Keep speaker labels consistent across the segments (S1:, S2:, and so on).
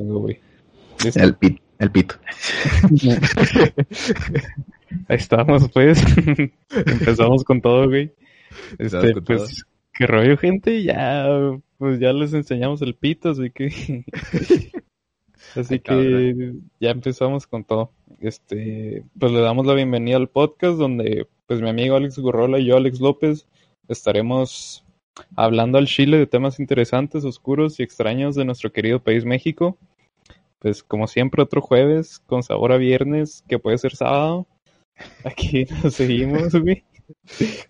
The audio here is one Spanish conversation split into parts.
S1: tengo, güey. ¿Listo?
S2: El pito. El pito.
S1: Ahí estamos, pues. Empezamos con todo, güey. Este,
S2: con
S1: pues, qué rollo, gente. Ya, pues ya les enseñamos el pito, así que. así
S2: Ay,
S1: que ya empezamos con todo. Este, pues le damos la bienvenida al podcast donde, pues, mi amigo Alex Gorrola y yo, Alex López, estaremos hablando al Chile de temas interesantes, oscuros y extraños de nuestro querido país México. Pues como siempre otro jueves con sabor a viernes que puede ser sábado. Aquí nos seguimos, güey.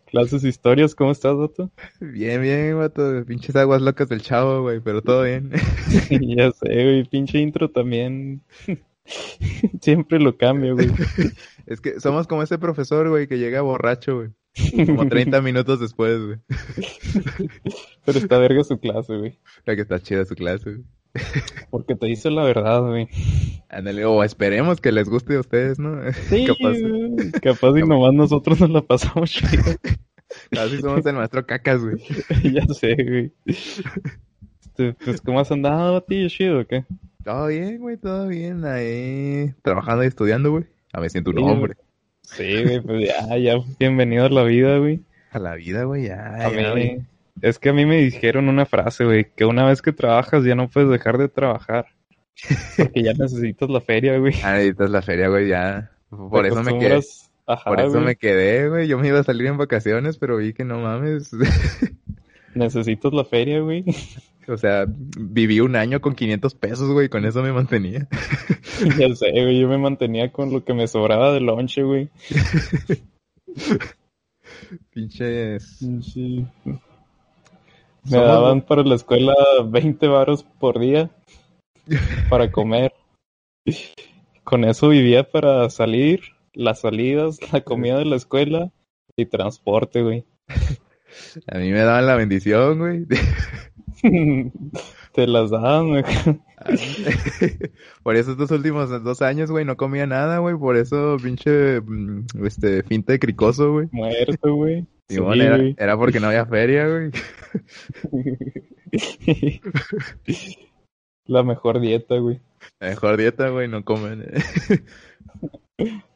S1: Clases historias, ¿cómo estás, Doto?
S2: Bien, bien, vato. Pinches aguas locas del chavo, güey, pero todo bien.
S1: ya sé, güey, pinche intro también. Siempre lo cambio, güey.
S2: Es que somos como ese profesor, güey, que llega borracho, güey. Como 30 minutos después, güey.
S1: Pero está verga su clase, güey.
S2: La que está chida su clase, güey.
S1: Porque te dice la verdad, güey.
S2: Ándale, o esperemos que les guste a ustedes, ¿no?
S1: Sí,
S2: Capaz,
S1: güey. Capaz y nomás nosotros nos la pasamos chido.
S2: casi somos el maestro cacas, güey.
S1: ya sé, güey. Este, pues, ¿cómo has andado, Batillo? ¿Chido o qué?
S2: Todo bien, güey, todo bien. Ahí trabajando y estudiando, güey. A ver, siento un
S1: Sí,
S2: hombre.
S1: Sí, güey, pues ya, ya, bienvenido a la vida, güey.
S2: A la vida, güey, ya.
S1: A
S2: ya,
S1: mí-
S2: güey.
S1: es que a mí me dijeron una frase, güey, que una vez que trabajas ya no puedes dejar de trabajar. Porque ya necesitas la feria, güey.
S2: Ah, necesitas la feria, güey, ya. Por eso me quedé.
S1: Ajá,
S2: Por eso
S1: güey.
S2: me quedé, güey. Yo me iba a salir en vacaciones, pero vi que no mames.
S1: Necesitas la feria, güey.
S2: O sea, viví un año con 500 pesos, güey. Con eso me mantenía.
S1: ya sé, güey, yo me mantenía con lo que me sobraba de lonche, güey.
S2: Pinches.
S1: Sí. Me
S2: Somos-
S1: daban para la escuela 20 varos por día para comer. Con eso vivía para salir, las salidas, la comida de la escuela y transporte, güey.
S2: A mí me daban la bendición, güey.
S1: Te las daban, güey.
S2: Por eso estos últimos dos años, güey, no comía nada, güey. Por eso, pinche, mm, este, finta de cricoso, güey.
S1: Muerto, güey. Sí,
S2: era, era porque no había feria, güey.
S1: La mejor dieta, güey.
S2: La mejor dieta, güey, no comen.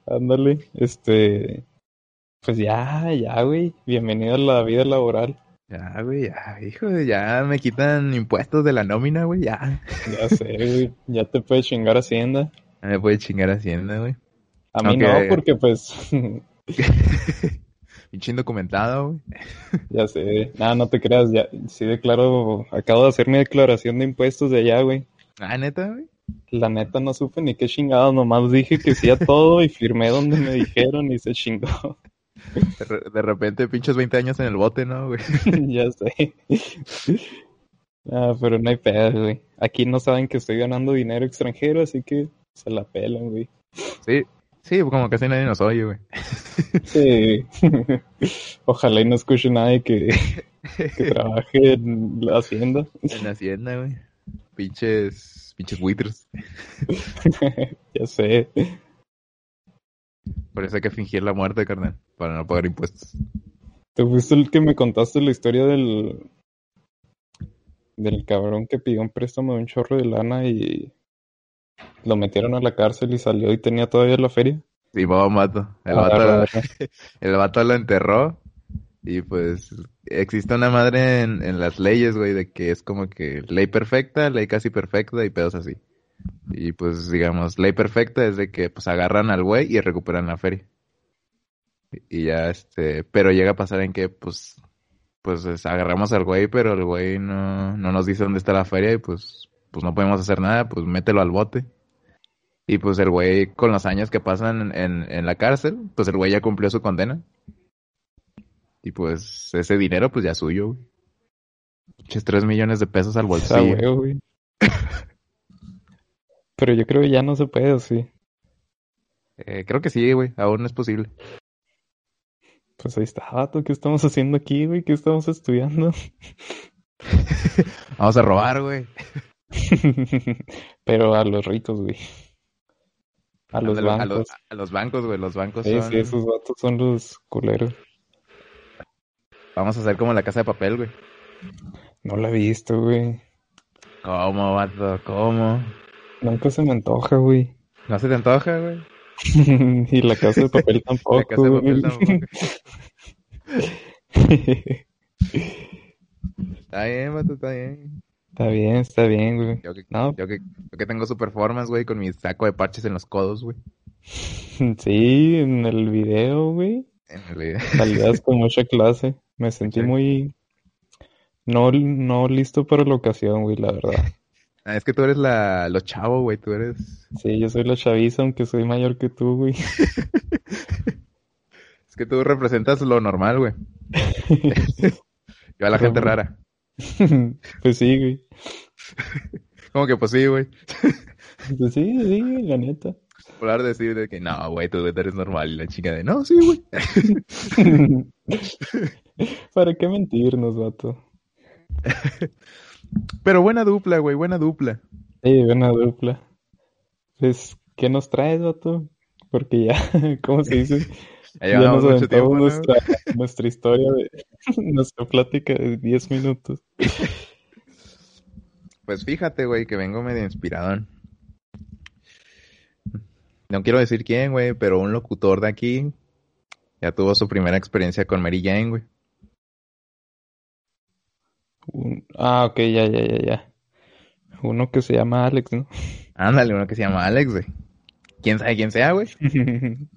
S1: Ándale, este, pues ya, ya, güey, bienvenido a la vida laboral.
S2: Ya, güey, ya, hijo ya me quitan impuestos de la nómina, güey, ya.
S1: Ya sé, güey, ya te puedes chingar Hacienda.
S2: Ya me puede chingar Hacienda, güey.
S1: A mí
S2: Aunque-
S1: no, porque pues,
S2: Pinche indocumentado, güey.
S1: ya sé, nada, no te creas, ya, sí declaro, acabo de hacer mi declaración de impuestos de allá, güey.
S2: Ah, neta, güey.
S1: La neta no supe ni qué chingado, nomás dije que sí a todo y firmé donde me dijeron y se chingó.
S2: De, re- de repente, pinches 20 años en el bote, ¿no, güey?
S1: ya sé. Ah, pero no hay pedo, güey. Aquí no saben que estoy ganando dinero extranjero, así que se la pelan, güey.
S2: Sí, sí, como casi nadie nos oye, güey.
S1: Sí. Ojalá y no escuche nadie que, que trabaje en la hacienda.
S2: En Hacienda, güey. Pinches, pinches buitres.
S1: ya sé.
S2: Por eso hay que fingir la muerte, carnal, para no pagar impuestos.
S1: Tú fuiste el que me contaste la historia del del cabrón que pidió un préstamo de un chorro de lana y lo metieron a la cárcel y salió y tenía todavía la feria.
S2: Sí, vamos, mato. El
S1: Ah,
S2: vato, el vato lo enterró. Y pues existe una madre en, en las leyes, güey, de que es como que ley perfecta, ley casi perfecta y pedos así. Y pues digamos, ley perfecta es de que pues agarran al güey y recuperan la feria. Y ya este, pero llega a pasar en que pues pues es- agarramos al güey, pero el güey no, no nos dice dónde está la feria y pues pues no podemos hacer nada, pues mételo al bote. Y pues el güey, con los años que pasan en, en la cárcel, pues el güey ya cumplió su condena. Y pues ese dinero, pues ya es suyo, güey. Pinches tres millones de pesos al
S1: Ah,
S2: bolsillo.
S1: huevo, güey. Pero yo creo que ya no se puede así.
S2: Eh, creo que sí, güey. Aún es posible.
S1: Pues ahí está, vato, ¿qué estamos haciendo aquí, güey? ¿Qué estamos estudiando?
S2: Vamos a robar, güey.
S1: Pero a los ricos, güey. A los bancos.
S2: A los, a los bancos, güey. Los bancos
S1: Sí,
S2: son...
S1: sí, esos vatos son los culeros.
S2: Vamos a hacer como la casa de papel, güey.
S1: No la he visto, güey.
S2: ¿Cómo, vato? ¿Cómo?
S1: Nunca se me antoja, güey.
S2: ¿No se te antoja, güey?
S1: y la casa de papel tampoco.
S2: La casa de papel tampoco. Está bien, vato, está bien.
S1: está bien, está bien, güey.
S2: Yo que,
S1: No,
S2: yo que, yo que tengo su performance, güey, con mi saco de parches en los codos, güey.
S1: sí, en el video, güey.
S2: En el video.
S1: Salías con mucha clase. Me sentí muy... No, no listo para la ocasión, güey, la verdad.
S2: Ah, es que tú eres la, lo chavo, güey, tú eres...
S1: Sí, yo soy la chaviza, aunque soy mayor que tú, güey.
S2: Es que tú representas lo normal, güey. Yo a la gente rara.
S1: Pues sí, güey.
S2: Como que pues sí, güey.
S1: Pues sí, sí, la neta.
S2: De decir de que no, güey, tú eres normal. Y la chica de no, sí, güey.
S1: ¿Para qué mentirnos, vato?
S2: Pero buena dupla, güey, buena dupla.
S1: Sí, buena dupla. Pues, ¿qué nos traes, vato? Porque ya, ¿cómo se dice?
S2: Ya
S1: Ya
S2: llevamos
S1: nos
S2: mucho tiempo, ¿no?
S1: nuestra, nuestra historia de nuestra plática de 10 minutos.
S2: Pues fíjate, güey, que vengo medio inspirado. No quiero decir quién, güey, pero un locutor de aquí ya tuvo su primera experiencia con Mary Jane, güey.
S1: Un- ah, ok, ya, ya, ya, ya. Uno que se llama Alex, ¿no?
S2: Ándale, uno que se llama Alex, güey. ¿Quién sabe quién sea, güey?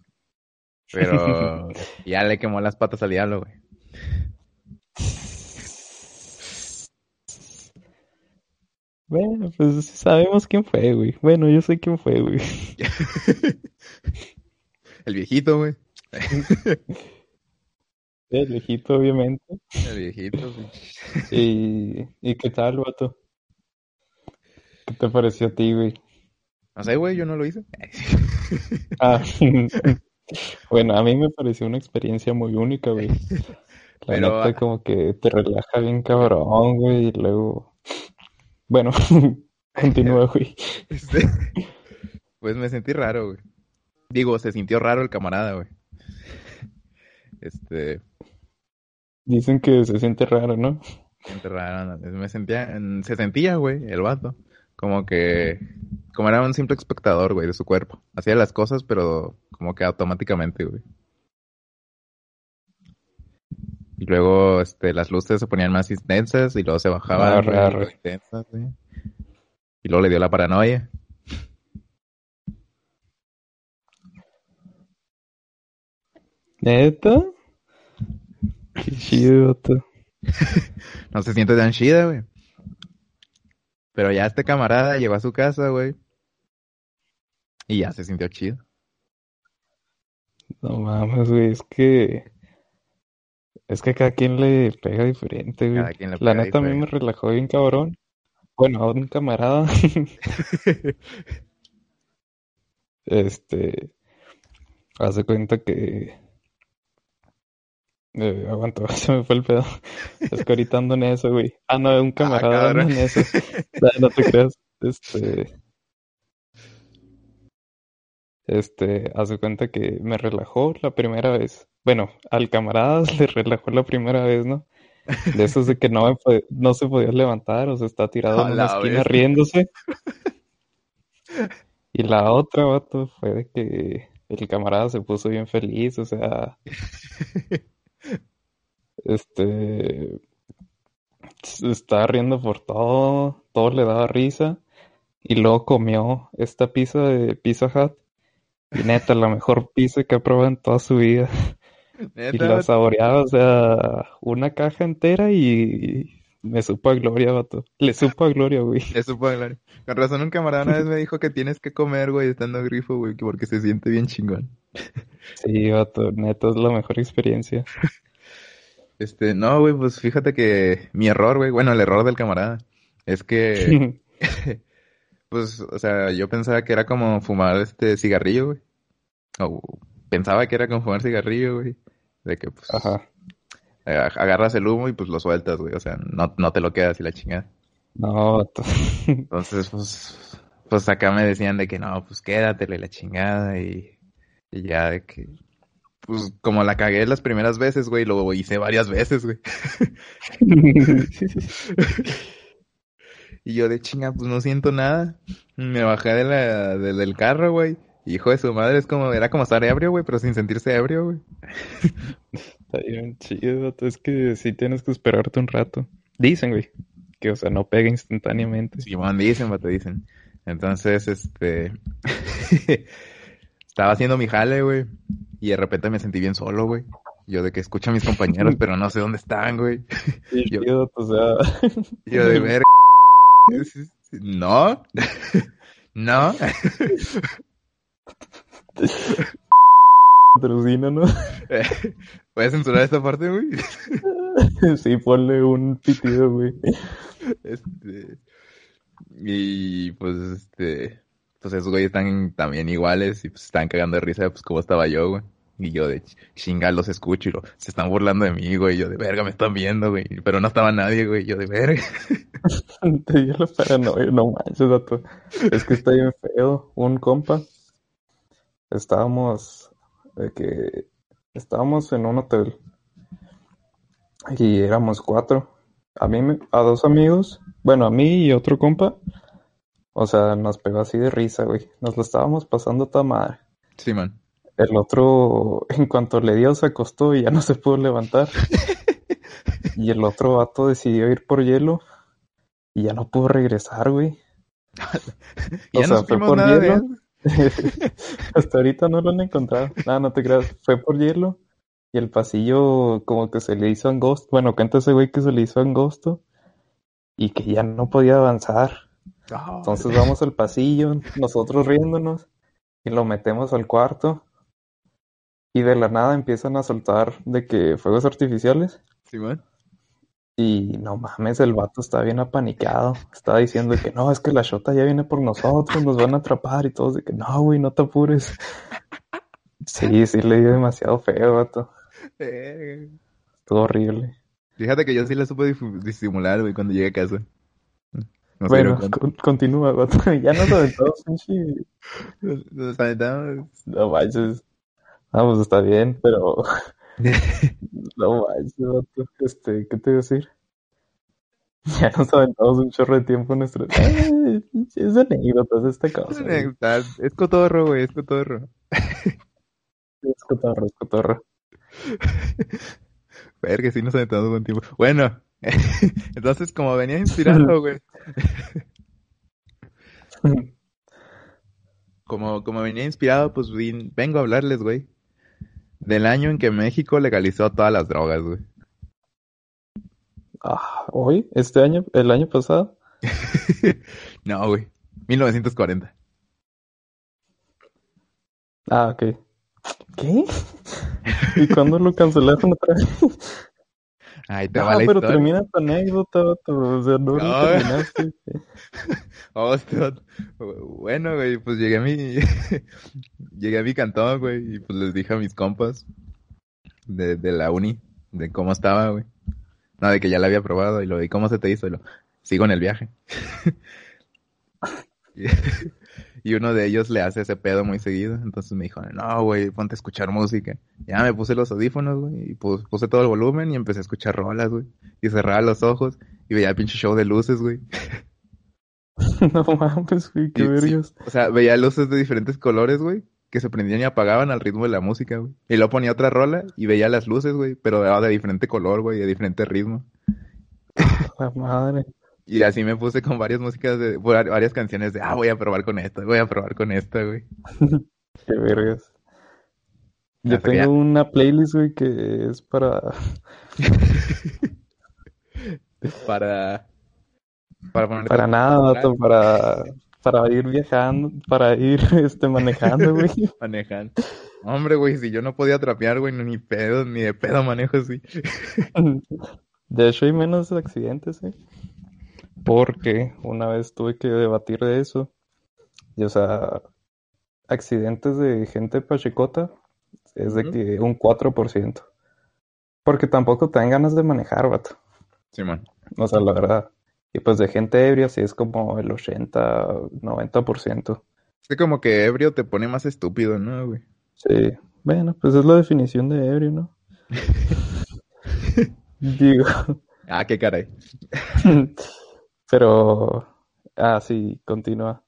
S2: Pero ya le quemó las patas al diablo, güey.
S1: Bueno, pues sabemos quién fue, güey. Bueno, yo sé quién fue, güey.
S2: El viejito, güey.
S1: El viejito, obviamente.
S2: El viejito.
S1: ¿Y, ¿y qué tal, vato? ¿Qué te pareció a ti, güey?
S2: No sé, güey, yo no lo hice.
S1: Ah, bueno, a mí me pareció una experiencia muy única, güey. La
S2: Pero,
S1: neta,
S2: ah.
S1: como que te relaja bien cabrón, güey, y luego... Bueno, continúa, güey.
S2: Este, Pues me sentí raro, güey. Digo, se sintió raro el camarada, güey. Este,
S1: Dicen que se siente raro, ¿no?
S2: siente raro, ¿no? me sentía, se sentía, güey, el vato. Como que, como era un simple espectador, güey, de su cuerpo. Hacía las cosas, pero como que automáticamente, güey. Y luego, este, las luces se ponían más intensas y luego se bajaban,
S1: Arre,
S2: güey,
S1: arre.
S2: más intensas, güey. Y luego le dio la paranoia.
S1: ¿Neta? Qué chido, vato.
S2: No se siente tan chida, güey. Pero ya este camarada llegó a su casa, güey. Y ya se sintió chido.
S1: No mames, güey, es que... Es que cada quien le pega diferente, güey.
S2: Cada quien le
S1: La neta a mí me relajó bien cabrón. Bueno, a un camarada, este... Hace cuenta que... Eh, aguanta, se me fue el pedo. Es que ahorita ando en eso, güey. Ah, no, un camarada anda
S2: cabrón.
S1: en eso. No, no te creas. Este... Este, hace cuenta que me relajó la primera vez. Bueno, al camarada le relajó la primera vez, ¿no? De esos de que no, me no se podía levantar, o sea, está tirado en una esquina riéndose. Y la otra, vato, fue de que el camarada se puso bien feliz, o sea, este, se estaba riendo por todo, todo le daba risa. Y luego comió esta pizza de Pizza Hut. Y neta, la mejor pizza que ha probado en toda su vida. Y la saboreaba, o sea, una caja entera y me supo a gloria, vato. Le supo a gloria, güey.
S2: le supo hablar. Con razón un camarada una vez me dijo que tienes que comer, güey, estando grifo, güey, que porque se siente bien chingón.
S1: Sí, vato, neta, es la mejor experiencia.
S2: Este, no, güey, pues fíjate que mi error, güey, bueno, el error del camarada, es que, pues, o sea, yo pensaba que era como fumar este cigarrillo, güey. O pensaba que era como fumar cigarrillo, güey. De que, pues,
S1: Ajá.
S2: ag- agarras el humo y pues lo sueltas, güey. O sea, no, no te lo quedas y la chingada.
S1: No.
S2: Entonces, pues, pues acá me decían de que no, pues quédatele la chingada y, y ya de que, pues como la cagué las primeras veces, güey, lo hice varias veces, güey. Y yo de chinga, pues no siento nada. Me bajé de la, de- del carro, güey. Hijo de su madre, es como, era como estar ebrio, güey, pero sin sentirse ebrio, güey.
S1: Está bien chido. Es que sí tienes que esperarte un rato. Dicen, güey, que, o sea, no pega instantáneamente.
S2: Simón, dicen, te dicen. Entonces, este... Estaba haciendo mi jale, güey. Y de repente me sentí bien solo, güey. Yo de que escucho a mis compañeros, pero no sé dónde están, güey.
S1: Sí,
S2: Yo-
S1: o sea,
S2: Yo de ver... No. No.
S1: patrocina, ¿no?
S2: ¿Puedes censurar esta parte, güey?
S1: Sí, ponle un pitido, güey.
S2: Este... Y pues, este... Pues esos güeyes están también iguales y pues están cagando de risa, pues como estaba yo, güey. Y yo de ch- chinga los escucho y lo, se están burlando de mí, güey. Yo de verga me están viendo, güey. Pero no estaba nadie, güey. Yo de verga.
S1: Te dio la no manches, vato. Es que está bien feo. Un compa. Estábamos. De que. Estábamos en un hotel. Y éramos cuatro. A mí, a dos amigos. Bueno, a mí y otro compa. O sea, nos pegó así de risa, güey. Nos lo estábamos pasando toda madre.
S2: Sí, man.
S1: El otro, en cuanto le dio, se acostó y ya no se pudo levantar. Y el otro vato decidió ir por hielo y ya no pudo regresar, güey.
S2: Ya
S1: O
S2: no
S1: sea, fue por
S2: nada
S1: hielo. Hasta ahorita no lo han encontrado. No, no te creas. Fue por hielo y el pasillo como que se le hizo angosto. Bueno, cuenta ese güey que se le hizo angosto y que ya no podía avanzar. Entonces vamos al pasillo, nosotros riéndonos, y lo metemos al cuarto. Y de la nada empiezan a soltar de que fuegos artificiales.
S2: Sí, man.
S1: Y no mames, el vato está bien apanicado. Está diciendo que no, es que la shota ya viene por nosotros, nos van a atrapar y todos de que no, güey, no te apures. Sí, sí, le dio demasiado feo, vato.
S2: Verga.
S1: Todo horrible.
S2: Fíjate que yo sí la supe disimular, güey, cuando llegué a casa. No
S1: Bueno, con- continúa, vato. Ya nos aventamos, pinche.
S2: Nos- aventamos.
S1: No manches. Ah, pues está bien, pero no manches, vato. Este, ¿qué te iba a decir? Ya nos aventamos un chorro de tiempo en nuestro... Ay, pinches anécdotas esta cosa.
S2: Está- Es cotorro, güey, es cotorro.
S1: Es cotorro, es cotorro.
S2: Ver que sí nos aventamos buen tiempo. Bueno, entonces como venía inspirado, güey. Como, como venía inspirado, pues vin- vengo a hablarles, güey. Del año en que México legalizó todas las drogas, güey.
S1: Ah, ¿hoy? ¿Este año? ¿El año pasado?
S2: No, güey. 1940.
S1: Ah, ok. ¿Qué? ¿Y cuándo lo cancelaron otra vez?
S2: Ahí te
S1: Ah,
S2: va la
S1: pero
S2: historia.
S1: termina tu anécdota. O sea, no
S2: No.
S1: terminaste.
S2: Oh, este. Bueno, güey, pues llegué a mi... llegué a mi cantón, güey, y pues les dije a mis compas de, de la uni, de cómo estaba, güey. No, de que ya la había probado, y lo de cómo se te hizo, y lo... Sigo en el viaje. Y, y uno de ellos le hace ese pedo muy seguido, entonces me dijo, no, güey, ponte a escuchar música. Ya me puse los audífonos, güey, y pu- puse todo el volumen y empecé a escuchar rolas, güey. Y cerraba los ojos y veía el pinche show de luces, güey.
S1: No mames, güey, qué
S2: sí.
S1: vergas.
S2: O sea, veía luces de diferentes colores, güey, que se prendían y apagaban al ritmo de la música, güey. Y luego ponía otra rola y veía las luces, güey, pero era de diferente color, güey, de diferente ritmo.
S1: La madre.
S2: Y así me puse con varias músicas de var- varias canciones de, ah, voy a probar con esta, voy a probar con esta, güey.
S1: Qué vergas. Yo
S2: Hasta que ya-
S1: tengo una playlist, güey, que es para...
S2: Para para poner
S1: Para nada, vato, para... Para ir viajando, para ir, este, manejando, güey.
S2: manejar. Hombre, güey, si yo no podía trapear, güey, ni pedo, ni de pedo manejo así.
S1: De hecho, hay menos accidentes, ¿eh? Porque una vez tuve que debatir de eso. Y, o sea, accidentes de gente pachecota es de
S2: Ujú.
S1: que un 4%. Porque tampoco te dan ganas de manejar, vato.
S2: Simón.
S1: O sea, la verdad. Y pues de gente ebria sí es como el 80, 90%.
S2: Es que como que ebrio te pone más estúpido, ¿no, güey?
S1: Sí. Bueno, pues es la definición de ebrio, ¿no? Digo,
S2: Ah, qué caray.
S1: pero Ah, sí, continúa.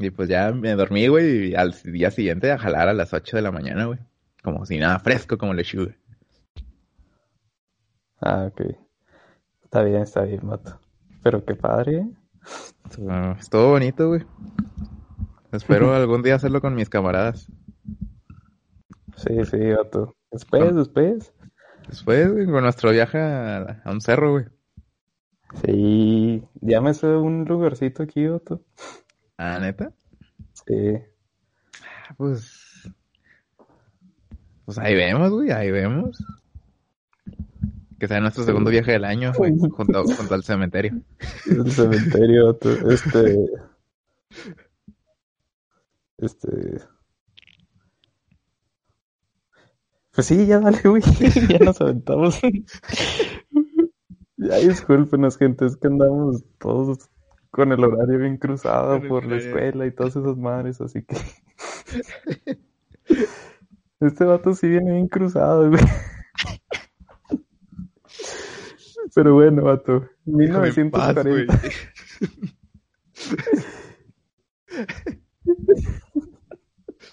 S2: Y pues ya me dormí, güey, y al día siguiente a jalar a las 8 de la mañana, güey. Como si nada fresco, como lechuga.
S1: Ah, ok. Está bien, está bien, mato. Pero qué padre, ¿eh?
S2: Estuvo, estuvo bonito, güey. Espero algún día hacerlo con mis camaradas.
S1: Sí, sí, vato. Después, después.
S2: Después, güey, con nuestro viaje a, a un cerro, güey.
S1: Sí, llámese un lugarcito aquí, vato.
S2: Ah, neta.
S1: Sí.
S2: Ah, Pues. Pues ahí vemos, güey, ahí vemos. Que sea nuestro segundo viaje del año, güey, junto, junto al cementerio.
S1: El cementerio, vato. Este. Este. Pues sí, ya dale, güey. Ya nos aventamos. Ya discúlpenos, gente, es que andamos todos con el horario bien cruzado
S2: el
S1: por la escuela y todas esas madres, así que. Este vato sí viene bien cruzado, güey. Pero bueno, vato.
S2: Déjame en paz,
S1: 1940.
S2: güey.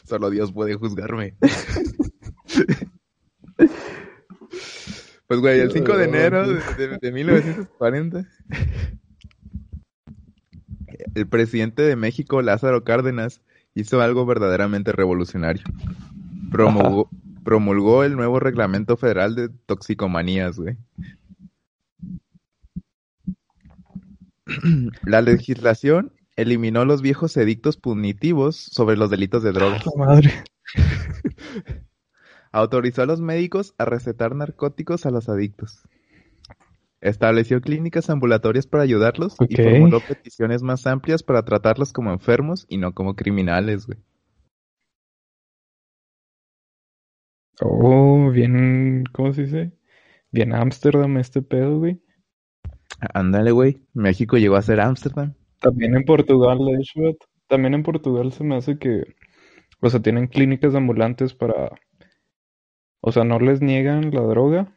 S2: Solo Dios puede juzgarme. Pues, güey, el 5 de enero de, de- de 1940, el presidente de México, Lázaro Cárdenas, hizo algo verdaderamente revolucionario. Promulgó, promulgó el nuevo reglamento federal de toxicomanías, güey. La legislación eliminó los viejos edictos punitivos sobre los delitos de drogas.
S1: La madre.
S2: Autorizó a los médicos a recetar narcóticos a los adictos. Estableció clínicas ambulatorias para ayudarlos y formuló peticiones más amplias para tratarlos como enfermos y no como criminales, güey.
S1: Oh, bien, ¿cómo se dice? Bien Ámsterdam este pedo, güey.
S2: Ándale, güey. México llegó a ser Ámsterdam.
S1: También en Portugal, de hecho, también en Portugal se me hace que, o sea, tienen clínicas ambulantes para, o sea, no les niegan la droga,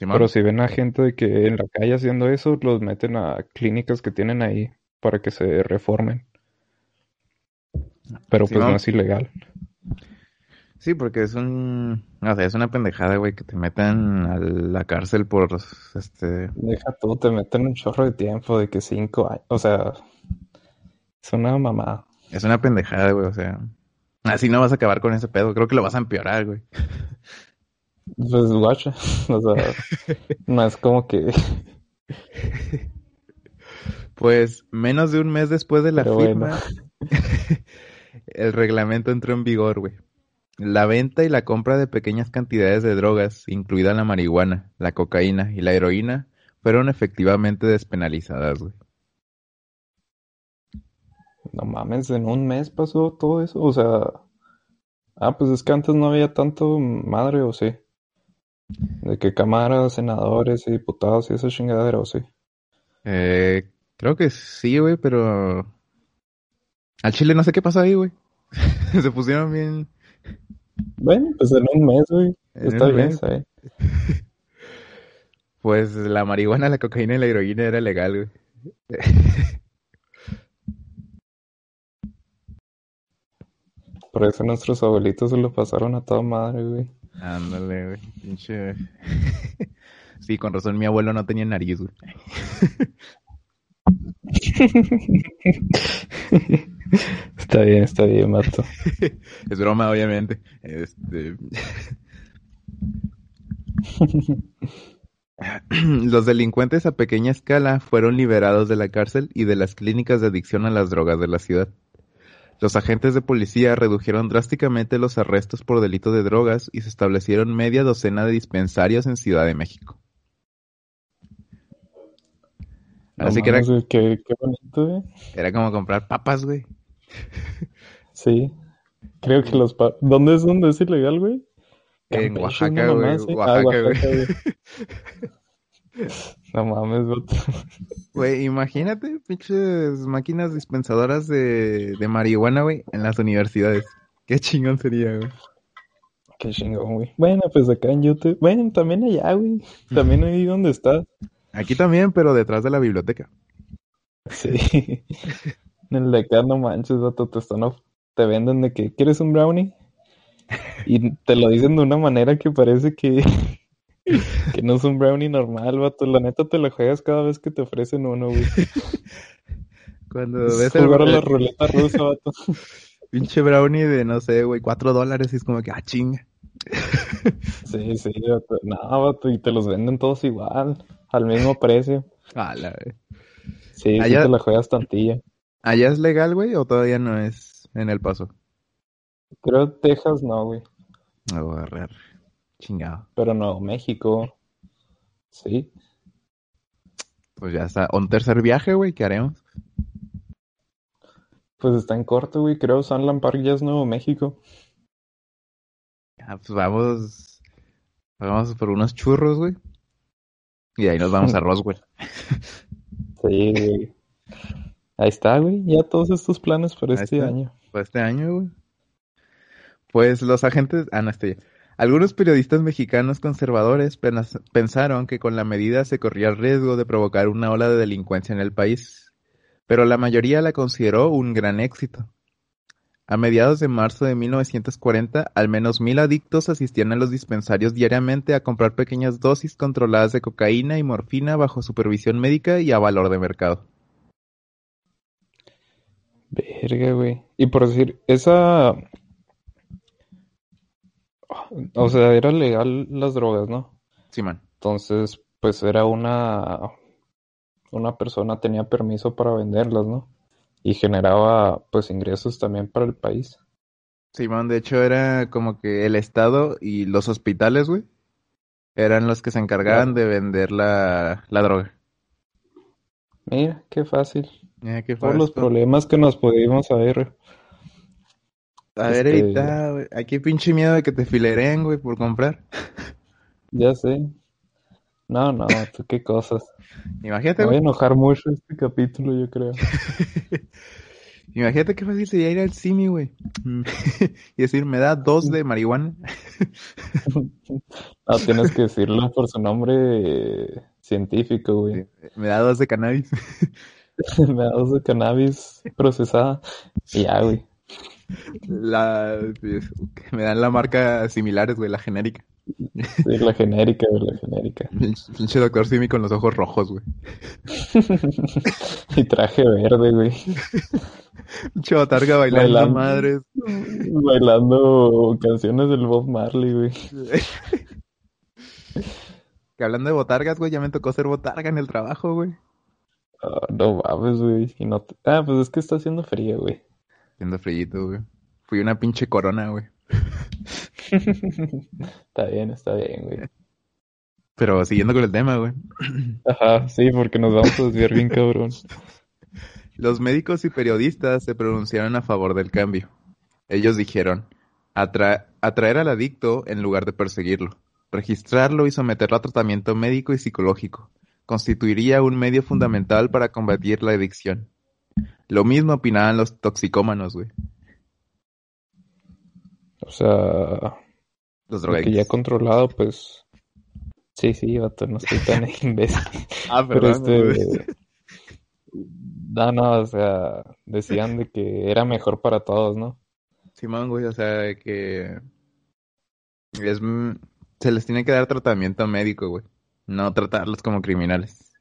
S1: pero si ven a gente de que en la calle haciendo eso, los meten a clínicas que tienen ahí para que se reformen. Pero pues no es ilegal.
S2: Sí, porque es un... No sé, es una pendejada, güey, que te metan a la cárcel por, este...
S1: Deja tú, te meten un chorro de tiempo de que cinco años, o sea, es una mamada.
S2: Es una pendejada, güey, o sea... Así no vas a acabar con ese pedo. Creo que lo vas a empeorar, güey.
S1: Pues guacha, o sea, no es como que,
S2: Pues menos de un mes después de la
S1: Pero
S2: firma, el reglamento entró en vigor, güey. La venta y la compra de pequeñas cantidades de drogas, incluida la marihuana, la cocaína y la heroína, fueron efectivamente despenalizadas, güey.
S1: No mames, en un mes pasó todo eso, o sea, ah, pues es que antes no había tanto madre, o sí, de que cámaras, senadores y diputados y esa chingadera, o sí.
S2: Eh, creo que sí, güey, pero... Al Chile no sé qué pasó ahí, güey. Se pusieron bien...
S1: Bueno, pues en un mes, güey, está bien, bien.
S2: Pues la marihuana, la cocaína y la heroína era legal, güey.
S1: Por eso nuestros abuelitos se lo pasaron a toda madre, güey.
S2: Ándale, güey. Pinche. Sí, con razón mi abuelo no tenía nariz, güey.
S1: Está bien, está bien, mato.
S2: Es broma, obviamente. Este. Los delincuentes a pequeña escala fueron liberados de la cárcel y de las clínicas de adicción a las drogas de la ciudad. Los agentes de policía redujeron drásticamente los arrestos por delito de drogas y se establecieron media docena de dispensarios en Ciudad de México.
S1: No
S2: Así que era,
S1: qué, qué bonito, güey.
S2: era como comprar papas, güey.
S1: Sí. Creo que los pa- ¿Dónde es donde es ilegal, güey?
S2: En
S1: Campeche,
S2: Oaxaca, güey.
S1: Ah,
S2: Oaxaca, güey.
S1: No mames, vato.
S2: Güey, imagínate, pinches máquinas dispensadoras de, de marihuana, güey, en las universidades. Qué chingón sería, güey.
S1: Qué chingón, güey. Bueno, pues acá en YouTube. Bueno, también allá, güey. También ahí donde está.
S2: Aquí también, pero detrás de la biblioteca.
S1: Sí. En el de acá no manches, vato, te están of- te venden de que quieres un brownie y te lo dicen de una manera que parece que, que no es un brownie normal, vato. La neta te la juegas cada vez que te ofrecen uno, güey.
S2: Cuando
S1: Es
S2: ves el,
S1: jugar a la ruleta rusa, vato.
S2: pinche brownie de, no sé, güey, cuatro dólares y es como que, ah, chinga.
S1: Sí, sí, vato. No, vato, y te los venden todos igual, al mismo precio.
S2: Ah, la ve-
S1: Sí, sí
S2: Allá-
S1: te la juegas tantilla.
S2: ¿Allá es legal, güey, o todavía no es en El Paso?
S1: Creo Texas no, güey.
S2: Arre. Chingado.
S1: Pero no, México. Sí.
S2: Pues ya está. Un tercer viaje, güey, ¿qué haremos?
S1: Pues está en corto, güey. Creo Sunland Park ya es Nuevo México.
S2: Ah, pues vamos. Vamos por unos churros, güey. Y ahí nos vamos a Roswell.
S1: Sí, güey. Ahí está, güey. Ya todos estos planes por
S2: Ahí
S1: este año.
S2: Para este año, güey. Pues los agentes. Ah, no, estoy. Algunos periodistas mexicanos conservadores pensaron que con la medida se corría el riesgo de provocar una ola de delincuencia en el país, pero la mayoría la consideró un gran éxito. A mediados de marzo de 1940, al menos mil adictos asistían a los dispensarios diariamente a comprar pequeñas dosis controladas de cocaína y morfina bajo supervisión médica y a valor de mercado.
S1: Verga, güey. Y por decir, esa. O sea, era legal las drogas, ¿no?
S2: Simón.
S1: Entonces, pues era una. Una persona tenía permiso para venderlas, ¿no? Y generaba, pues, ingresos también para el país.
S2: Simón, de hecho era como que el Estado y los hospitales, güey, eran los que se encargaban de vender la, la droga.
S1: Mira, qué fácil.
S2: Mira qué
S1: Todos los
S2: fácil.
S1: problemas que nos pudimos haber.
S2: A ver,
S1: este-
S2: ahorita, güey, aquí pinche miedo de que te fileren, güey, por comprar.
S1: Ya sé. No, no, tú qué cosas.
S2: Imagínate,
S1: Me voy a enojar mucho este capítulo, yo creo.
S2: Imagínate qué fácil sería ir al Simi, güey. y decir, me da dos de marihuana.
S1: No, tienes que decirlo por su nombre eh, científico, güey.
S2: Me da dos de cannabis.
S1: Me da dos de cannabis procesada. Y ya, güey.
S2: La, me dan la marca similares, güey, la genérica.
S1: Sí, la genérica, güey, la genérica.
S2: Pinche doctor Simi con los ojos rojos, güey.
S1: Y traje verde, güey.
S2: Pinche botarga bailando
S1: Bailando.
S2: madres.
S1: Bailando canciones del Bob Marley, güey.
S2: Que hablando de botargas, güey, ya me tocó ser botarga en el trabajo, güey.
S1: Ah, no mames, güey. Y no te- Ah, pues es que está haciendo frío, güey.
S2: Haciendo frillito, güey. Fui una pinche corona, güey.
S1: Está bien, está bien, güey.
S2: Pero siguiendo con el tema, güey.
S1: Ajá, sí, porque nos vamos a desviar bien cabrón.
S2: Los médicos y periodistas se pronunciaron a favor del cambio. Ellos dijeron, "Atra- atraer al adicto en lugar de perseguirlo, registrarlo y someterlo a tratamiento médico y psicológico, constituiría un medio fundamental para combatir la adicción. Lo mismo opinaban los toxicómanos, güey.
S1: O sea,
S2: Los
S1: porque ya
S2: drogadictos.
S1: controlado, pues. Sí, sí, vato, no estoy tan imbécil.
S2: Ah,
S1: Pero
S2: perdón,
S1: este. No, no, o sea, decían de que era mejor para todos, ¿no?
S2: Simón, güey, o sea, que es, se les tiene que dar tratamiento médico, güey. No tratarlos como criminales.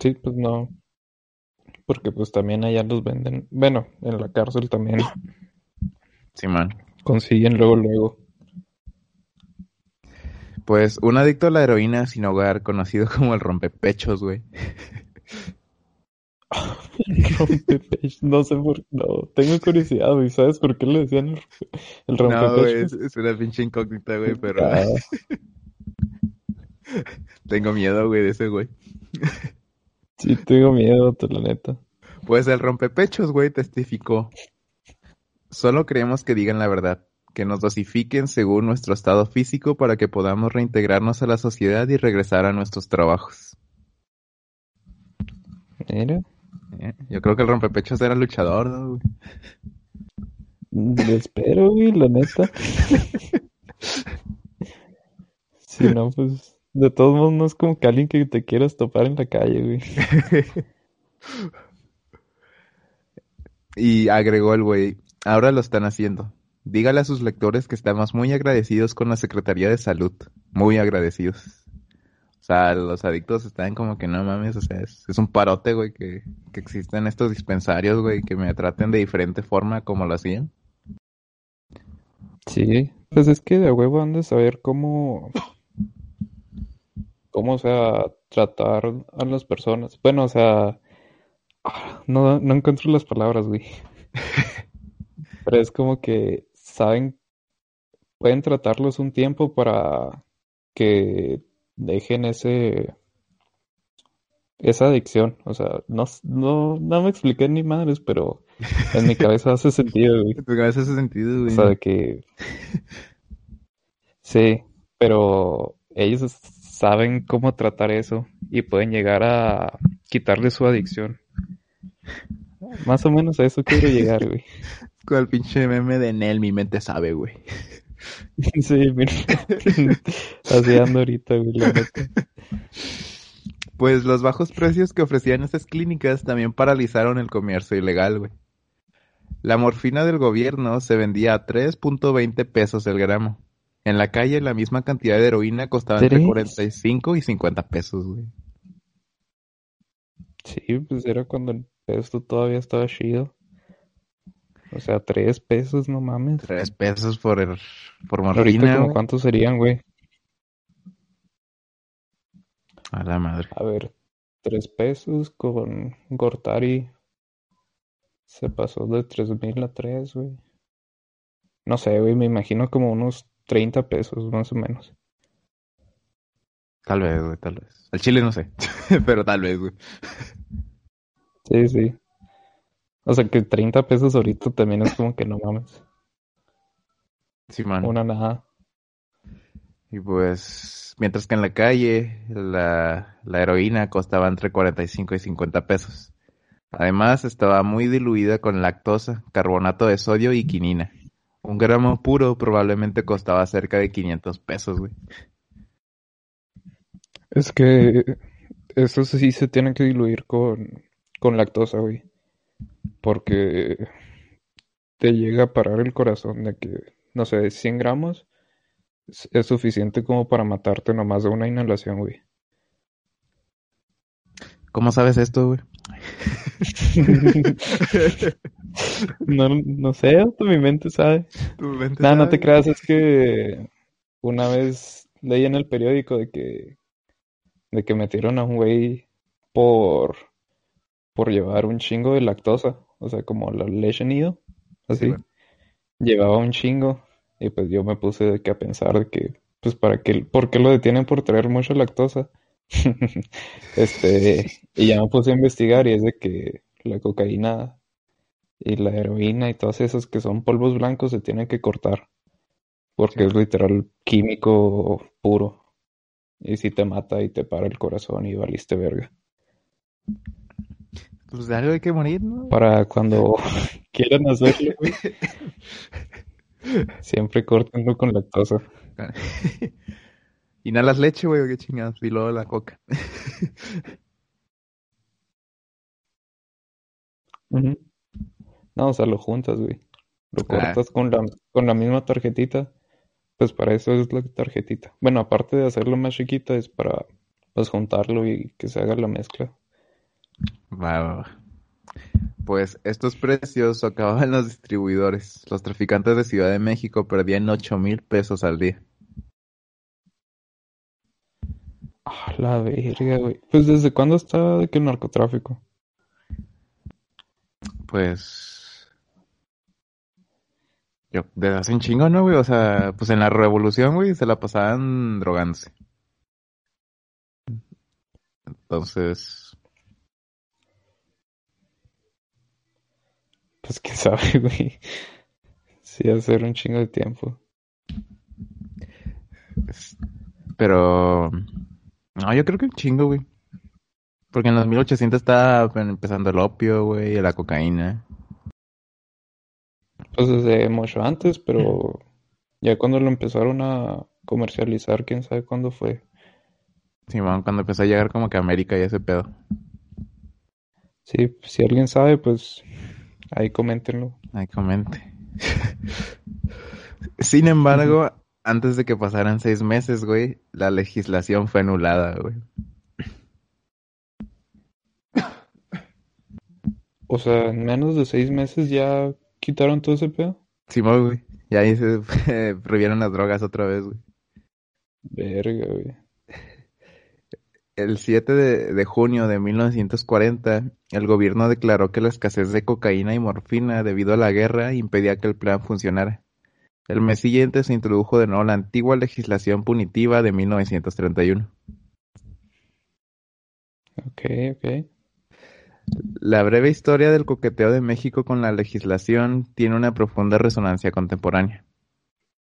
S1: Sí, pues no. Porque pues también allá los venden. Bueno, en la cárcel también
S2: Simón.
S1: consiguen luego, luego.
S2: Pues un adicto a la heroína sin hogar, conocido como el rompepechos, güey.
S1: Rompepechos, no sé por qué, no, tengo curiosidad, güey, ¿sabes por qué le decían el, rompe- el
S2: No, güey,
S1: rompepechos?
S2: es, es una pinche incógnita, güey, pero
S1: Ah,
S2: tengo miedo, güey, de ese güey.
S1: Sí, tengo miedo, te la neta.
S2: Pues el rompepechos, güey, testificó. Solo queremos que digan la verdad, que nos dosifiquen según nuestro estado físico para que podamos reintegrarnos a la sociedad y regresar a nuestros trabajos.
S1: Mira,
S2: Eh, Yo creo que el rompepechos era luchador, ¿no, güey?
S1: lo espero, güey, la neta. Si no, pues, de todos modos no es como que alguien que te quieras topar en la calle, güey.
S2: Y agregó el güey, ahora lo están haciendo. Dígale a sus lectores que estamos muy agradecidos con la Secretaría de Salud. Muy agradecidos. O sea, los adictos están como que no mames, o sea, es, es un parote, güey, que, que existen estos dispensarios, güey, que me traten de diferente forma como lo hacían.
S1: Sí, pues es que de huevo han de saber cómo, cómo, o sea, tratar a las personas. Bueno, o sea, no, no encuentro las palabras, güey. Pero es como que saben, pueden tratarlos un tiempo para que dejen ese, esa adicción. O sea, no, no, no me expliqué ni madres, pero en mi cabeza hace sentido, güey.
S2: En tu cabeza hace sentido,
S1: O
S2: güey.
S1: sea, de que sí, pero ellos saben cómo tratar eso y pueden llegar a quitarle su adicción. Más o menos a eso quiero llegar, güey.
S2: Con el pinche meme de Nel, mi mente sabe, güey.
S1: Sí, mira. Así ando ahorita, güey, la neta.
S2: Pues los bajos precios que ofrecían estas clínicas también paralizaron el comercio ilegal, güey. La morfina del gobierno se vendía a 3.20 pesos el gramo. En la calle la misma cantidad de heroína costaba entre
S1: ¿Tres?
S2: 45 y 50 pesos, güey.
S1: Sí, pues era cuando esto todavía estaba chido. O sea, tres pesos, no mames.
S2: 3 pesos por, el- por morfina,
S1: como cuántos serían, güey?
S2: A la madre.
S1: A ver, tres pesos con Gortari se pasó de tres mil a tres, güey. No sé, güey, me imagino como unos 30 pesos, más o menos.
S2: Tal vez, güey, tal vez. Al chile no sé, pero tal vez, güey.
S1: Sí, sí. O sea que 30 pesos ahorita también es como que no mames.
S2: Sí, man.
S1: Una nada.
S2: Y pues, mientras que en la calle la, la heroína costaba entre 45 y 50 pesos. Además, estaba muy diluida con lactosa, carbonato de sodio y quinina. Un gramo puro probablemente costaba cerca de 500 pesos, güey.
S1: Es que eso sí se tiene que diluir con, con lactosa, güey. Porque te llega a parar el corazón de que, no sé, 100 gramos es, es suficiente como para matarte nomás de una inhalación, güey.
S2: ¿Cómo sabes esto, güey?
S1: No, no sé, hasta mi mente sabe. No, no te creas, es que una vez leí en el periódico de que, de que metieron a un güey por, por llevar un chingo de lactosa, o sea, como la leche nido, así. Llevaba un chingo y pues yo me puse de que a pensar de que, pues para qué, ¿por qué lo detienen por traer mucha lactosa? Este, y ya me puse a investigar y es de que la cocaína y la heroína y todas esas que son polvos blancos se tienen que cortar porque
S2: Sí.
S1: es literal químico puro y si te mata y te para el corazón y valiste verga.
S2: Pues de algo hay que morir, ¿no?
S1: Para cuando quieran hacerlo, siempre córtenlo con lactosa.
S2: Inhalas leche, güey, qué chingados. Y luego la coca.
S1: No, o sea, lo juntas, güey. Lo
S2: Ah.
S1: cortas con la, con la misma tarjetita. Pues para eso es la tarjetita. Bueno, aparte de hacerlo más chiquita, es para pues juntarlo y que se haga la mezcla.
S2: Va. Pues estos precios acababan los distribuidores. Los traficantes de Ciudad de México perdían 8 mil pesos al día.
S1: La verga, güey. Pues ¿desde cuándo está que el narcotráfico?
S2: Pues. Yo, desde hace un chingo, ¿no, güey? O sea, pues en la revolución, güey, se la pasaban drogándose. Entonces,
S1: Pues quién sabe, güey. Sí, hacer un chingo de tiempo.
S2: pero. No, yo creo que un chingo, güey. Porque en los 1800 estaba empezando el opio, güey, la cocaína.
S1: Pues desde mucho antes, pero ya cuando lo empezaron a comercializar, quién sabe cuándo fue.
S2: Simón, cuando empezó a llegar como que a América y ese pedo.
S1: Sí, si alguien sabe, pues Ahí coméntenlo.
S2: Ahí comente. Sin embargo, antes de que pasaran seis meses, güey, la legislación fue anulada, güey.
S1: O sea, en menos de seis meses ya quitaron todo ese pedo.
S2: Sí, güey. Y ahí se prohibieron las drogas otra vez, güey.
S1: Verga, güey.
S2: El 7 de, de, junio de 1940, el gobierno declaró que la escasez de cocaína y morfina debido a la guerra impedía que el plan funcionara. El mes siguiente se introdujo de nuevo la antigua legislación punitiva de 1931.
S1: Ok, ok.
S2: La breve historia del coqueteo de México con la legislación tiene una profunda resonancia contemporánea.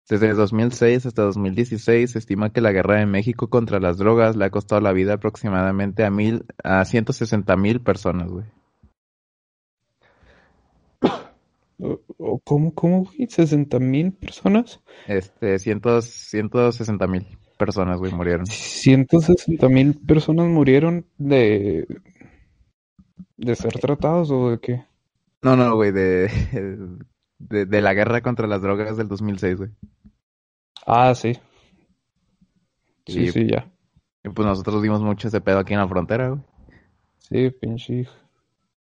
S2: Desde 2006 hasta 2016 se estima que la guerra de México contra las drogas le ha costado la vida aproximadamente a mil a 160 mil personas, güey.
S1: ¿Cómo, cómo, güey? ¿60 mil personas?
S2: Este, cientos, 160 mil personas, güey, murieron.
S1: 160 mil personas murieron de, ¿De ser tratados o de qué?
S2: No, no, güey, de, de, la guerra contra las drogas del 2006, güey.
S1: Ah, sí. Sí, sí, ya.
S2: Y pues nosotros dimos mucho ese pedo aquí en la frontera, güey.
S1: Sí, pinche.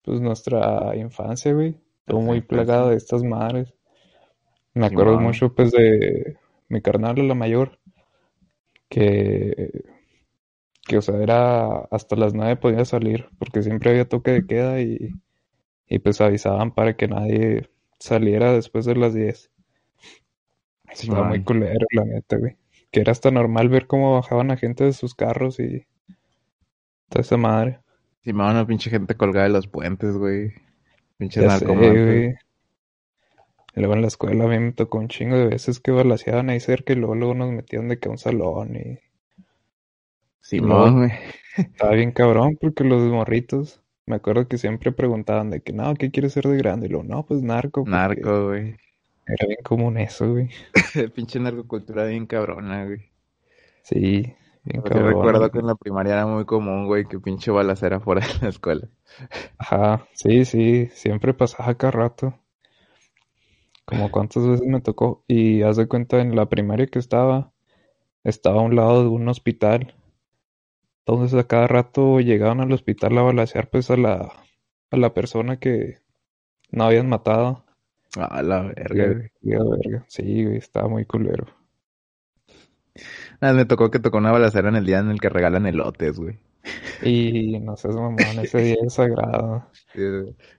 S1: Pues nuestra infancia, güey. Estuvo muy plagada de estas madres. Me acuerdo mucho, pues, de mi carnal, la mayor. Que que, o sea, era hasta las nueve podía salir, porque siempre había toque de queda y, y pues avisaban para que nadie saliera después de las diez. Estaba muy culero, la neta, güey. Que era hasta normal ver cómo bajaban a gente de sus carros y toda esa madre.
S2: Sí, me una pinche gente colgada de los puentes, güey. Pinche.
S1: Y luego en la escuela a mí me tocó un chingo de veces que balaseaban ahí cerca y luego, luego nos metían de que a un salón y
S2: Simón, güey.
S1: Estaba bien cabrón porque los morritos, me acuerdo que siempre preguntaban de que, no, ¿qué quieres ser de grande? Y luego, no, pues narco.
S2: Narco, güey.
S1: Era bien común eso, güey.
S2: Pinche narcocultura bien cabrona, güey.
S1: Sí, bien
S2: cabrón. Yo recuerdo que en la primaria era muy común, güey, que pinche balacera fuera de la escuela.
S1: Ajá, sí, sí, siempre pasaba cada rato. Como cuántas veces me tocó. Y haz de cuenta, en la primaria que estaba, estaba a un lado de un hospital entonces a cada rato llegaban al hospital a balasear pues a la, a la persona que no habían matado.
S2: A la verga,
S1: güey. Sí, güey, estaba muy culero.
S2: Nada, me tocó que tocó una balacera en el día en el que regalan elotes, güey.
S1: Y no sé, mamón, ese día es sagrado.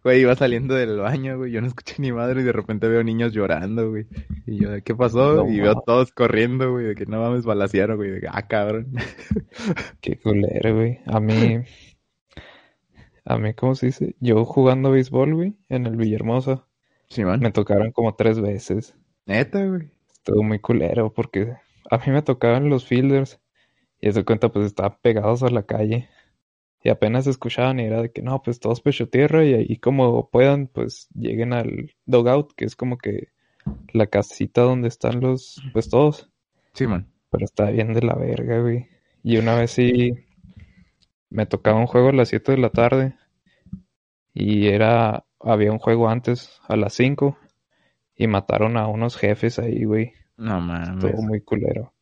S2: güey, iba saliendo del baño, güey, yo no escuché ni madre y de repente veo niños llorando, güey. Y yo, ¿qué pasó? y veo todos corriendo, güey, de que no mames, balasearon, güey. De, ah, cabrón.
S1: Qué culero, güey. A mí, a mí, ¿cómo se dice? Yo jugando béisbol, güey, en el Villahermosa.
S2: Sí, man.
S1: Me tocaron como tres veces.
S2: Neta, güey.
S1: Estuvo muy culero porque a mí me tocaban los fielders y de cuenta, pues estaban pegados a la calle. Y apenas escuchaban y era de que no, pues todos pecho tierra y ahí como puedan, pues lleguen al dogout, que es como que la casita donde están los, pues todos.
S2: Sí, man.
S1: Pero está bien de la verga, güey. Y una vez sí me tocaba un juego a las 7 de la tarde y era, había un juego antes a las 5 y mataron a unos jefes ahí, güey.
S2: No mames.
S1: Estuvo muy culero.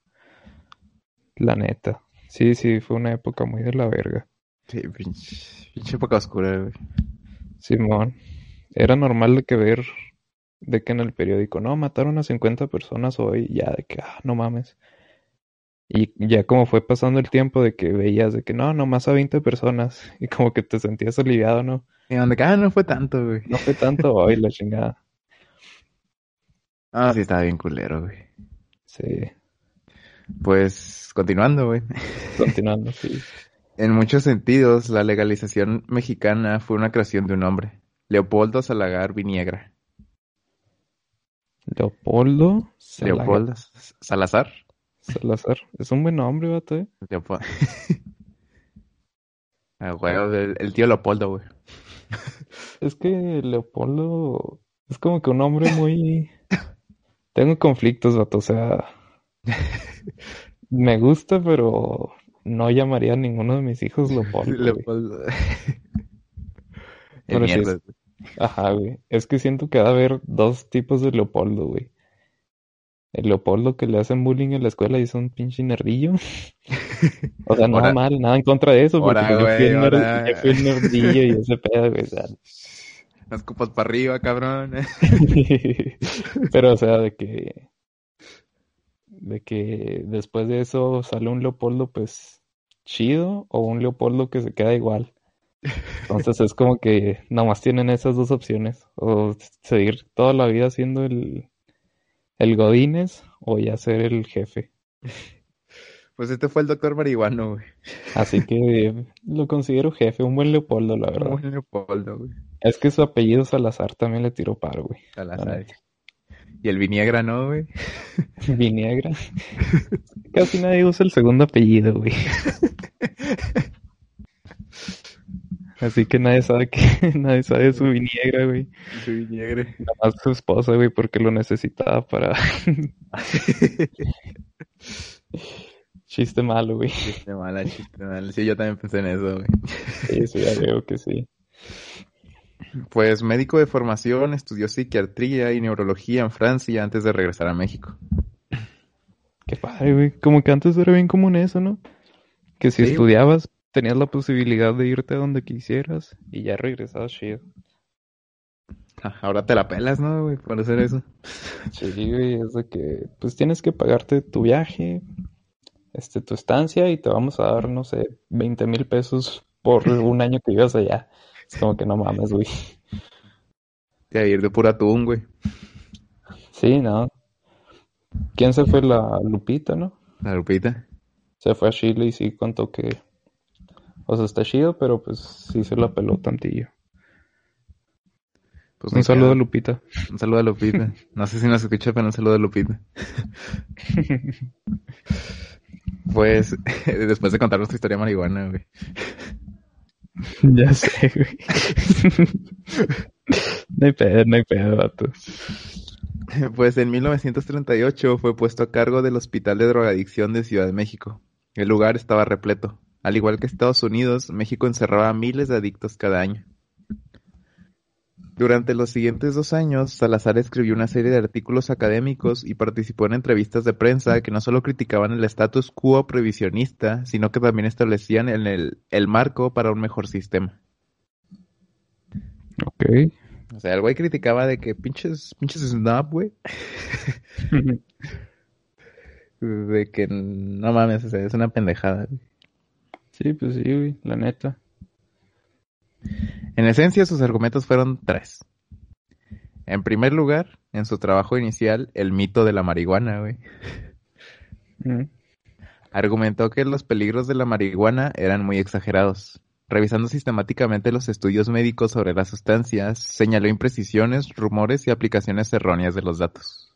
S1: La neta. Sí, sí, fue una época muy de la verga.
S2: Sí, pinche, época oscura, güey.
S1: Simón. Era normal de que ver, de que en el periódico, no, mataron a 50 personas hoy, ya de que, ah, no mames. Y ya como fue pasando el tiempo de que veías de que no, nomás a 20 personas. Y como que te sentías aliviado, ¿no?
S2: Y donde ah, no fue tanto, güey.
S1: No fue tanto hoy, la chingada.
S2: Ah, sí, estaba bien culero, güey.
S1: Sí.
S2: Pues continuando, güey.
S1: Continuando, sí.
S2: En muchos sentidos, la legalización mexicana fue una creación de un hombre, Leopoldo Salagar Viniegra.
S1: Leopoldo
S2: Leopoldo Salazar.
S1: Salazar. Es un buen nombre, vato, eh.
S2: Leopoldo. ah, güey, el, tío Leopoldo, güey.
S1: es que Leopoldo es como que un hombre muy... Tengo conflictos, vato, o sea... Me gusta, pero no llamaría a ninguno de mis hijos Leopoldo. Leopoldo. Ajá, güey. Es que siento que va a haber dos tipos de Leopoldo, güey. El Leopoldo que le hacen bullying en la escuela y es un pinche nerdillo. O sea, nada
S2: Ahora-
S1: mal, nada en contra de eso, porque
S2: ahora,
S1: yo, fui nerd- yo fui el nerdillo y ese pedo, güey. o sea.
S2: Las copas para arriba, cabrón.
S1: Pero, o sea, de que. De que después de eso sale un Leopoldo, pues chido, o un Leopoldo que se queda igual. Entonces es como que nomás tienen esas dos opciones. O seguir toda la vida siendo el, el Godínez, o ya ser el jefe.
S2: Pues este fue el doctor marihuano, güey.
S1: Así que lo considero jefe, un buen Leopoldo, la verdad.
S2: Un Leopoldo, güey.
S1: Es que su apellido Salazar también le tiró paro, güey.
S2: Salazar. Y el Viniegra, ¿no, güey?
S1: Viniegra. Casi nadie usa el segundo apellido, güey. Así que nadie sabe que nadie sabe su Viniegra, güey.
S2: Su Viniegra.
S1: Nada más su esposa, güey, porque lo necesitaba para chiste malo, güey.
S2: Chiste mala, chiste mala. Sí, yo también pensé en eso, güey.
S1: Sí, sí, ya veo que sí.
S2: Pues médico de formación, estudió psiquiatría y neurología en Francia antes de regresar a México.
S1: Qué padre, güey. Como que antes era bien común eso, ¿no? Que si
S2: Sí.
S1: estudiabas, tenías la posibilidad de irte a donde quisieras y ya regresabas chido.
S2: Ah, Ahora te la pelas, ¿no, güey? Por hacer eso.
S1: Sí, güey, es de que pues tienes que pagarte tu viaje, este, tu estancia y te vamos a dar, no sé, 20 mil pesos por un año que vivas allá. Es como que no mames, güey.
S2: A ir de pura atún, güey.
S1: Sí, no. ¿Quién se fue? La Lupita, ¿no?
S2: La Lupita.
S1: Se fue a Chile y sí contó que, o sea, está chido, pero pues sí se la peló tantillo.
S2: Pues
S1: Un saludo a. Lupita.
S2: Un saludo a Lupita. No sé si nos escucha, pero un saludo a Lupita. Pues, después de contar nuestra historia marihuana, güey.
S1: Ya sé, güey. No hay pedo, no hay pedo, vato.
S2: Pues en 1938 fue puesto a cargo del Hospital de Drogadicción de Ciudad de México. El lugar estaba repleto. Al igual que Estados Unidos, México encerraba a miles de adictos cada año. Durante los siguientes dos años, Salazar escribió una serie de artículos académicos y participó en entrevistas de prensa que no solo criticaban el status quo previsionista, sino que también establecían el, el, el marco para un mejor sistema.
S1: Ok.
S2: O sea, el güey criticaba de que pinches, pinches snob, güey. De que no mames, o sea, es una pendejada. güey.
S1: Sí, pues sí, güey, la neta.
S2: En esencia, sus argumentos fueron tres. En primer lugar, en su trabajo inicial, el mito de la marihuana, güey.
S1: Mm.
S2: Argumentó que los peligros de la marihuana eran muy exagerados. Revisando sistemáticamente los estudios médicos sobre las sustancias, señaló imprecisiones, rumores y aplicaciones erróneas de los datos.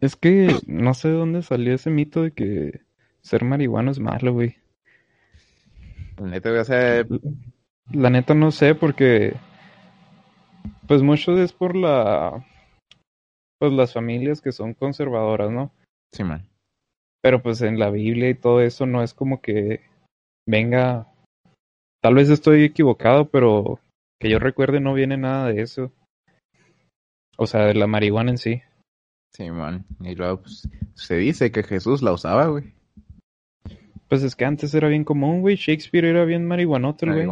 S1: Es que no sé de dónde salió ese mito de que ser marihuano es malo, güey.
S2: La neta, o sea,
S1: La neta no sé porque pues mucho es por la pues las familias que son conservadoras, ¿no?
S2: sí, man.
S1: Pero pues en la Biblia y todo eso no es como que venga tal vez estoy equivocado, pero que yo recuerde no viene nada de eso. O sea, de la marihuana en sí.
S2: Sí, man. Y luego, pues, se dice que Jesús la usaba, güey.
S1: Pues es que antes era bien común, güey. Shakespeare era bien marihuanote, güey.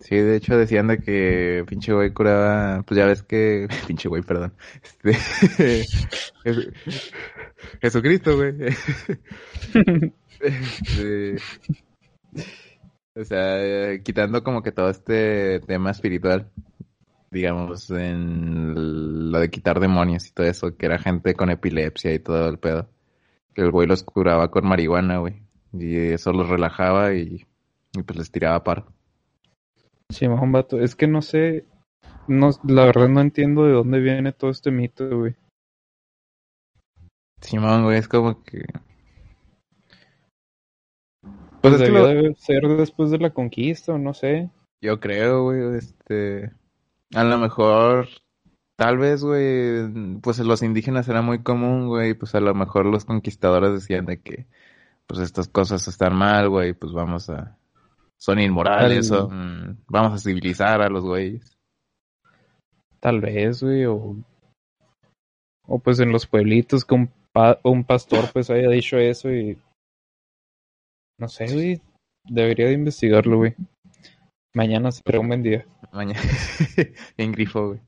S2: Sí, de hecho decían de que pinche güey curaba, pues ya ves que, pinche güey, perdón, este, Jesu- Jesucristo, güey. Este, o sea, quitando como que todo este tema espiritual, digamos, en lo de quitar demonios y todo eso, que era gente con epilepsia y todo el pedo, que el güey los curaba con marihuana, güey, y eso los relajaba y, y pues les tiraba paro.
S1: Sí, un vato. Es que no sé. No, la verdad no entiendo de dónde viene todo este mito, güey.
S2: Simón, güey, es como que...
S1: Pues,
S2: Pues es que
S1: debió
S2: lo-
S1: de ser después de la conquista, o no sé.
S2: Yo creo, güey, este... A lo mejor... Tal vez, güey, pues los indígenas era muy común, güey, pues a lo mejor los conquistadores decían de que, pues estas cosas están mal, güey, pues vamos a, son inmorales,
S1: Al-
S2: son- vamos a civilizar a los güeyes.
S1: Tal vez, güey, o, o pues en los pueblitos que un, pa- un pastor pues haya dicho eso y no sé, güey, debería de investigarlo, güey. Mañana será un buen día.
S2: Mañana en grifo, güey.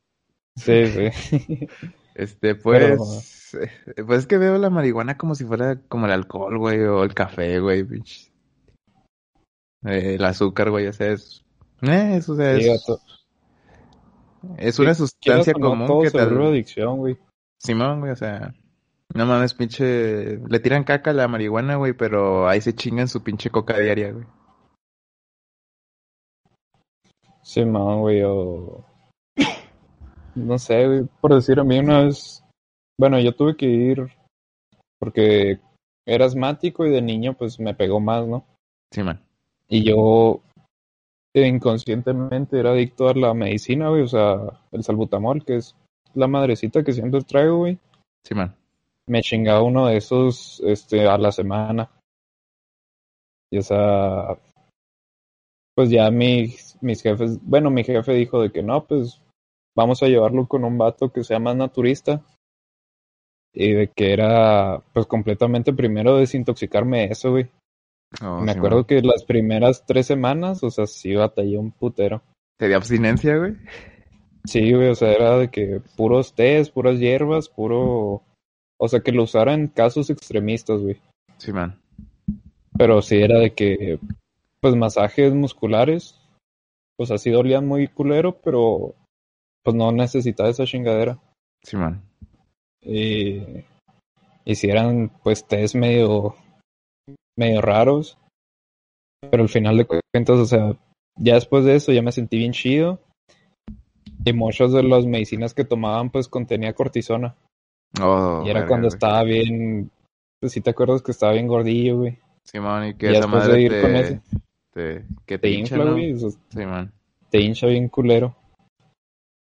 S1: Sí, sí.
S2: Este, pues, eh, pues es que veo la marihuana como si fuera como el alcohol, güey, o el café, güey, pinche. Eh, el azúcar, güey, o sea, es, eh, eso, o sea, es, es una sustancia común
S1: todo
S2: que te,
S1: adicción, güey.
S2: Simón, güey, o sea, no mames, pinche, le tiran caca a la marihuana, güey, pero ahí se chingan su pinche coca diaria, güey.
S1: Sí, man, güey, o... No sé, güey, por decir a mí una vez... Bueno, yo tuve que ir porque era asmático y de niño pues me pegó más, ¿no?
S2: Sí, man.
S1: Y yo inconscientemente era adicto a la medicina, güey, o sea, el salbutamol, que es la madrecita que siempre traigo, güey.
S2: Sí, man.
S1: Me chingaba uno de esos este, a la semana. Y o sea, pues ya mis, mis jefes, bueno, mi jefe dijo de que no, pues vamos a llevarlo con un vato que sea más naturista. Y de que era, pues completamente primero desintoxicarme de eso, güey.
S2: Oh,
S1: Me
S2: sí,
S1: acuerdo
S2: man.
S1: que las primeras tres semanas, o sea, sí batallé un putero.
S2: ¿Te dio abstinencia, güey?
S1: Sí, güey, o sea, era de que puros tés, puras hierbas, puro... O sea, que lo usara en casos extremistas, güey.
S2: Sí, man.
S1: Pero sí era de que, pues, masajes musculares, pues así dolían muy culero, pero pues no necesitaba esa chingadera.
S2: Sí, man.
S1: Y, y si eran, pues, tés medio, medio raros. Pero al final de cuentas, o sea, ya después de eso ya me sentí bien chido. Y muchas de las medicinas que tomaban, pues, contenía cortisona.
S2: Oh,
S1: y era
S2: verga,
S1: cuando
S2: güey.
S1: estaba bien, pues si te acuerdas que estaba bien gordillo, güey.
S2: Simón, y que
S1: Y
S2: esa
S1: después de
S2: madre
S1: ir
S2: te,
S1: con eso.
S2: te, que
S1: Te
S2: te hincha,
S1: infla,
S2: ¿no?
S1: güey, sea,
S2: Simón.
S1: te hincha bien culero.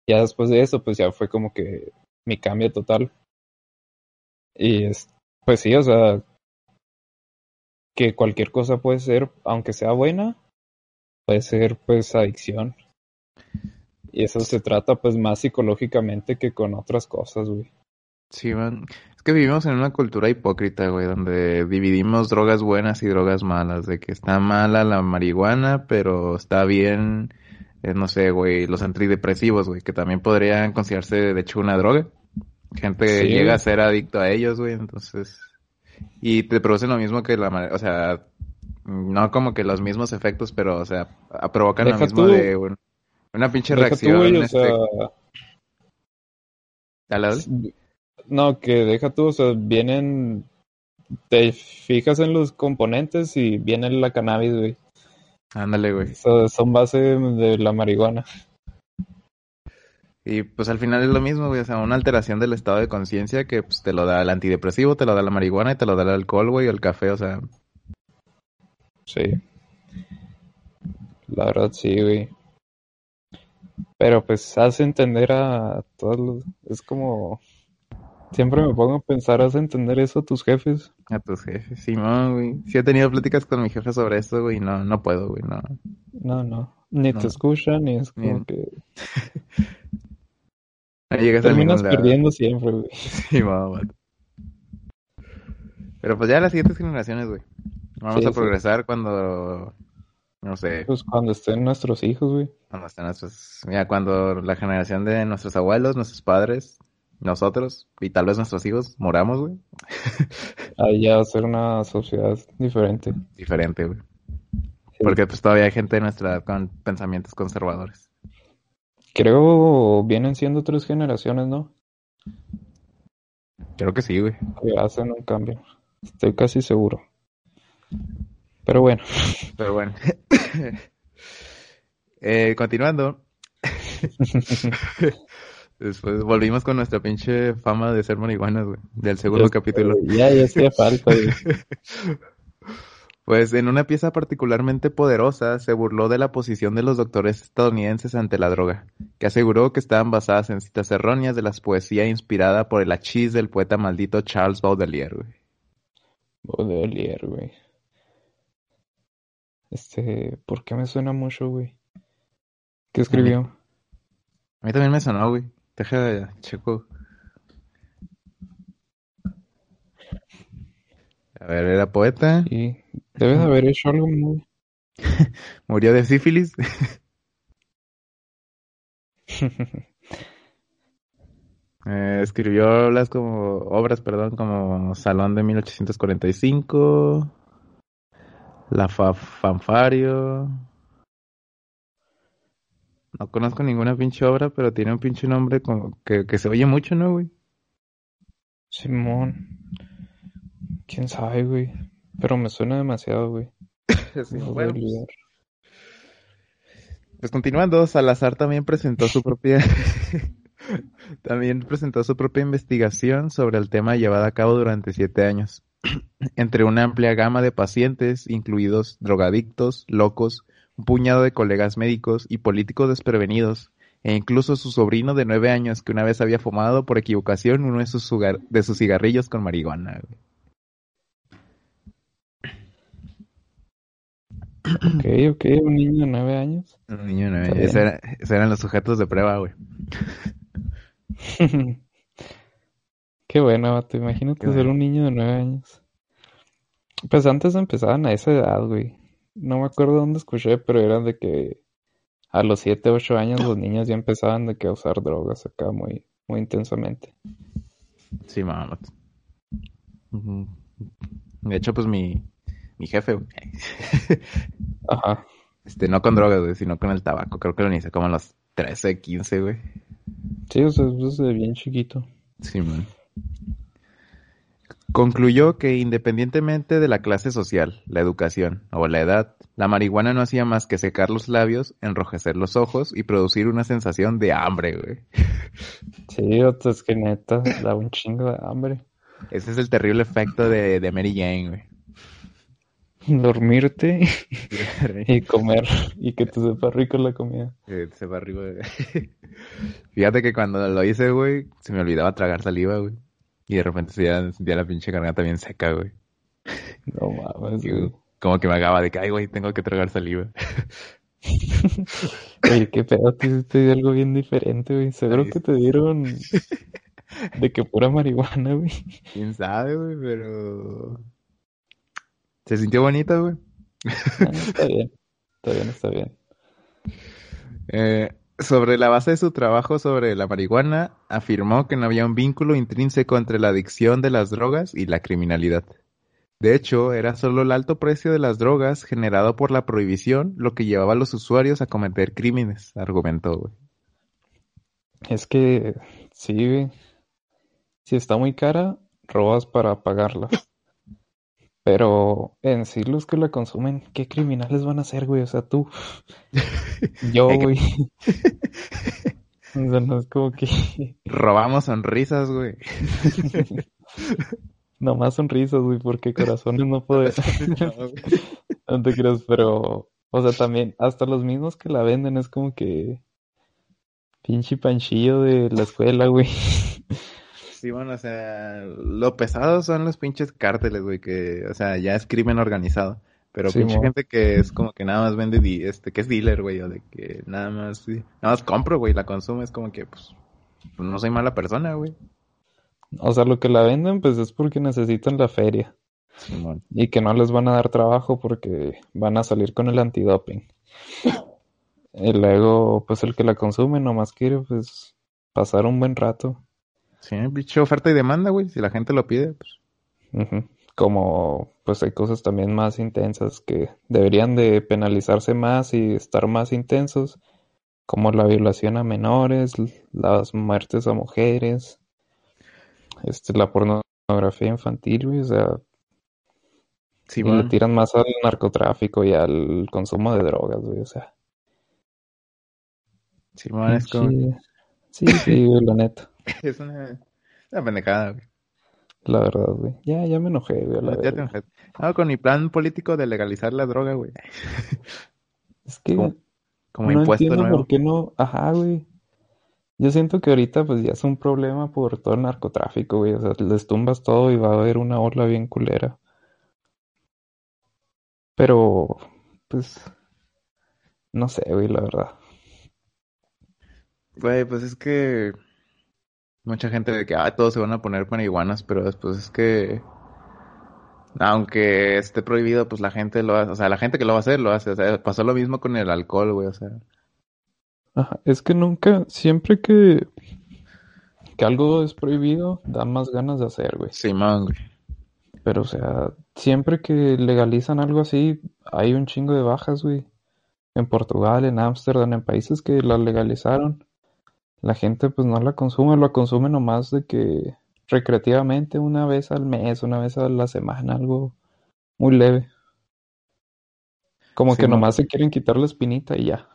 S1: Ya después de eso, pues ya fue como que mi cambio total. Y es, pues sí, o sea, que cualquier cosa puede ser, aunque sea buena, puede ser pues adicción. Y eso se trata pues más psicológicamente que con otras cosas, güey.
S2: Sí, man. Es que vivimos en una cultura hipócrita, güey, donde dividimos drogas buenas y drogas malas. De que está mala la marihuana, pero está bien, eh, no sé, güey, los antidepresivos, güey, que también podrían considerarse de hecho una droga. Gente
S1: Sí,
S2: llega a ser adicto a ellos, güey, entonces... Y te producen lo mismo que la... O sea, no como que los mismos efectos, pero, o sea, provocan lo mismo
S1: tú-
S2: de un- una pinche
S1: tú,
S2: reacción.
S1: güey, o
S2: este,
S1: sea,
S2: ¿Dale, dale?
S1: No, que deja tú, o sea, vienen, te fijas en los componentes y viene la cannabis, güey.
S2: Ándale, güey.
S1: Son base de la marihuana.
S2: Y pues al final es lo mismo, güey, o sea, una alteración del estado de conciencia que pues, te lo da el antidepresivo, te lo da la marihuana y te lo da el alcohol, güey, o el café, o sea,
S1: Sí. La verdad, sí, güey. Pero pues hace entender a todos los... Es como... Siempre me pongo a pensar, ¿hace entender eso a tus jefes?
S2: a tus jefes. Sí, no, güey. Sí he tenido pláticas con mi jefe sobre esto, güey, no, no puedo, güey, no.
S1: No, no. Ni
S2: No.
S1: te escuchan, ni es como que...
S2: No llegas a
S1: Terminas perdiendo siempre, güey.
S2: Sí, vato. Pero pues ya las siguientes generaciones, güey. Vamos
S1: Sí,
S2: a
S1: sí.
S2: progresar cuando, no sé,
S1: Pues cuando estén nuestros hijos, güey.
S2: cuando estén nuestros, mira, cuando la generación de nuestros abuelos, nuestros padres, nosotros y tal vez nuestros hijos moramos, güey.
S1: Ahí ya va a ser una sociedad diferente.
S2: Diferente, güey.
S1: Sí.
S2: Porque pues todavía hay gente de nuestra edad con pensamientos conservadores.
S1: Creo vienen siendo tres generaciones, ¿no?
S2: Creo que sí, güey.
S1: Que hacen un cambio. Estoy casi seguro. Pero bueno,
S2: Pero bueno. eh, continuando. Después volvimos con nuestra pinche fama de ser marihuanas, güey. Del segundo capítulo.
S1: Ya, ya hacía falta, güey.
S2: Pues en una pieza particularmente poderosa se burló de la posición de los doctores estadounidenses ante la droga, que aseguró que estaban basadas en citas erróneas de la poesía inspirada por el hachís del poeta maldito Charles Baudelaire, güey.
S1: Baudelaire, güey. Este, ¿por qué me suena mucho, güey? ¿Qué escribió?
S2: A mí también me sonó, güey. Deja de checo. A ver, era poeta.
S1: Sí, debe de haber hecho algo muy...
S2: Murió de sífilis. Eh, escribió obras como, obras, perdón, como Salón de 1845, La Fa- Fanfario. No conozco ninguna pinche obra, pero tiene un pinche nombre como que, que se oye mucho, ¿no, güey?
S1: Simón. ¿Quién sabe, güey? Pero me suena demasiado, güey. No voy a olvidar.
S2: Pues continuando, Salazar también presentó su propia también presentó su propia investigación sobre el tema llevada a cabo durante siete años, entre una amplia gama de pacientes, incluidos drogadictos, locos, un puñado de colegas médicos y políticos desprevenidos, e incluso su sobrino de nueve años que una vez había fumado por equivocación uno de sus, de sus cigarrillos con marihuana. güey.
S1: Ok, ok, un niño de nueve años.
S2: Un niño de nueve años. era- esos eran los sujetos de prueba, güey.
S1: Qué bueno, vato. Imagínate
S2: Qué
S1: ser
S2: bueno.
S1: un niño de nueve años. Pues antes empezaban a esa edad, güey. No me acuerdo dónde escuché, pero eran de que a los siete, ocho años los niños ya empezaban de que a usar drogas acá muy, muy intensamente.
S2: Sí, mamá. De hecho, pues mi, mi jefe, güey,
S1: Ajá.
S2: este, no con drogas, güey, sino con el tabaco. Creo que lo inicié como a los 13, 15, güey.
S1: Sí, o sea, desde bien chiquito.
S2: Sí, man. Concluyó que independientemente de la clase social, la educación o la edad, la marihuana no hacía más que secar los labios, enrojecer los ojos y producir una sensación de hambre, güey.
S1: Sí, es que neta, da un chingo de hambre.
S2: Ese es el terrible efecto de, de Mary Jane, güey.
S1: Dormirte y comer y que te sepa rico la comida.
S2: Que se va arriba, güey. Fíjate que cuando lo hice, güey, se me olvidaba tragar saliva, güey. Y de repente sentía, sentía la pinche garganta bien seca, güey.
S1: No mames, güey.
S2: Como que me acaba de que, ay, güey, tengo que tragar saliva.
S1: Oye, qué pedo, te, te dio algo bien diferente, güey. Seguro que te dieron de que pura marihuana, güey.
S2: Quién sabe, güey, pero... Se sintió bonito, güey.
S1: Ah, está bien, está bien, está bien.
S2: Eh, sobre la base de su trabajo sobre la marihuana, afirmó que no había un vínculo intrínseco entre la adicción de las drogas y la criminalidad. De hecho, era solo el alto precio de las drogas generado por la prohibición lo que llevaba a los usuarios a cometer crímenes, argumentó.
S1: Es que, sí. Si está muy cara, robas para pagarla. Pero en sí los que la consumen, ¿qué criminales van a ser, güey? O sea, tú. Yo, güey. O sea, no es como que
S2: Robamos sonrisas, güey.
S1: nomás sonrisas, güey, porque corazones no podemos. No te creas, pero, o sea, también, hasta los mismos que la venden es como que pinche panchillo de la escuela, güey.
S2: Sí, bueno, o sea, lo pesado son los pinches cárteles, güey, que, o sea, ya es crimen organizado. Pero
S1: Sí,
S2: pinche
S1: mo.
S2: gente que es como que nada más vende, di- este, que es dealer, güey, o de que nada más, sí, nada más compro, güey, la consumo, es como que, pues, no soy mala persona, güey.
S1: O sea, lo que la venden, pues es porque necesitan la feria y que no les van a dar trabajo porque van a salir con el antidoping. Y luego, pues el que la consume nomás quiere, pues, pasar un buen rato.
S2: Sí, pinche oferta y demanda, güey, si la gente lo pide, pues.
S1: Como, pues hay cosas también más intensas que deberían de penalizarse más y estar más intensos, como la violación a menores, las muertes a mujeres, este, la pornografía infantil, güey, o sea, y le
S2: Simón.
S1: tiran más al narcotráfico y al consumo de drogas, güey, o sea,
S2: Simón es como,
S1: sí, sí, güey, la neta,
S2: es una, una pendejada, güey.
S1: la verdad, güey, ya, ya me enojé, güey, la
S2: Ya te enojaste. No, con mi plan político de legalizar la droga, güey.
S1: Es que
S2: Como, como
S1: no
S2: impuesto
S1: entiendo
S2: nuevo.
S1: por qué no, ajá, güey. Yo siento que ahorita pues ya es un problema por todo el narcotráfico, güey. O sea, les tumbas todo y va a haber una ola bien culera. Pero pues, no sé, güey, la verdad.
S2: Güey, pues es que mucha gente de que, ah, todos se van a poner marihuanas, pero después es que, aunque esté prohibido, pues la gente lo hace, o sea, la gente que lo va a hacer lo hace, o sea, pasó lo mismo con el alcohol, güey, o sea.
S1: Ajá, es que nunca, siempre que, que algo es prohibido, da más ganas de hacer, güey.
S2: Simón, güey.
S1: Pero, o sea, siempre que legalizan algo así, hay un chingo de bajas, güey. En Portugal, en Ámsterdam, en países que la legalizaron, la gente pues no la consume, la consume nomás de que recreativamente una vez al mes, una vez a la semana, algo muy leve. Como
S2: Sí,
S1: que nomás se quieren quitar la espinita y ya.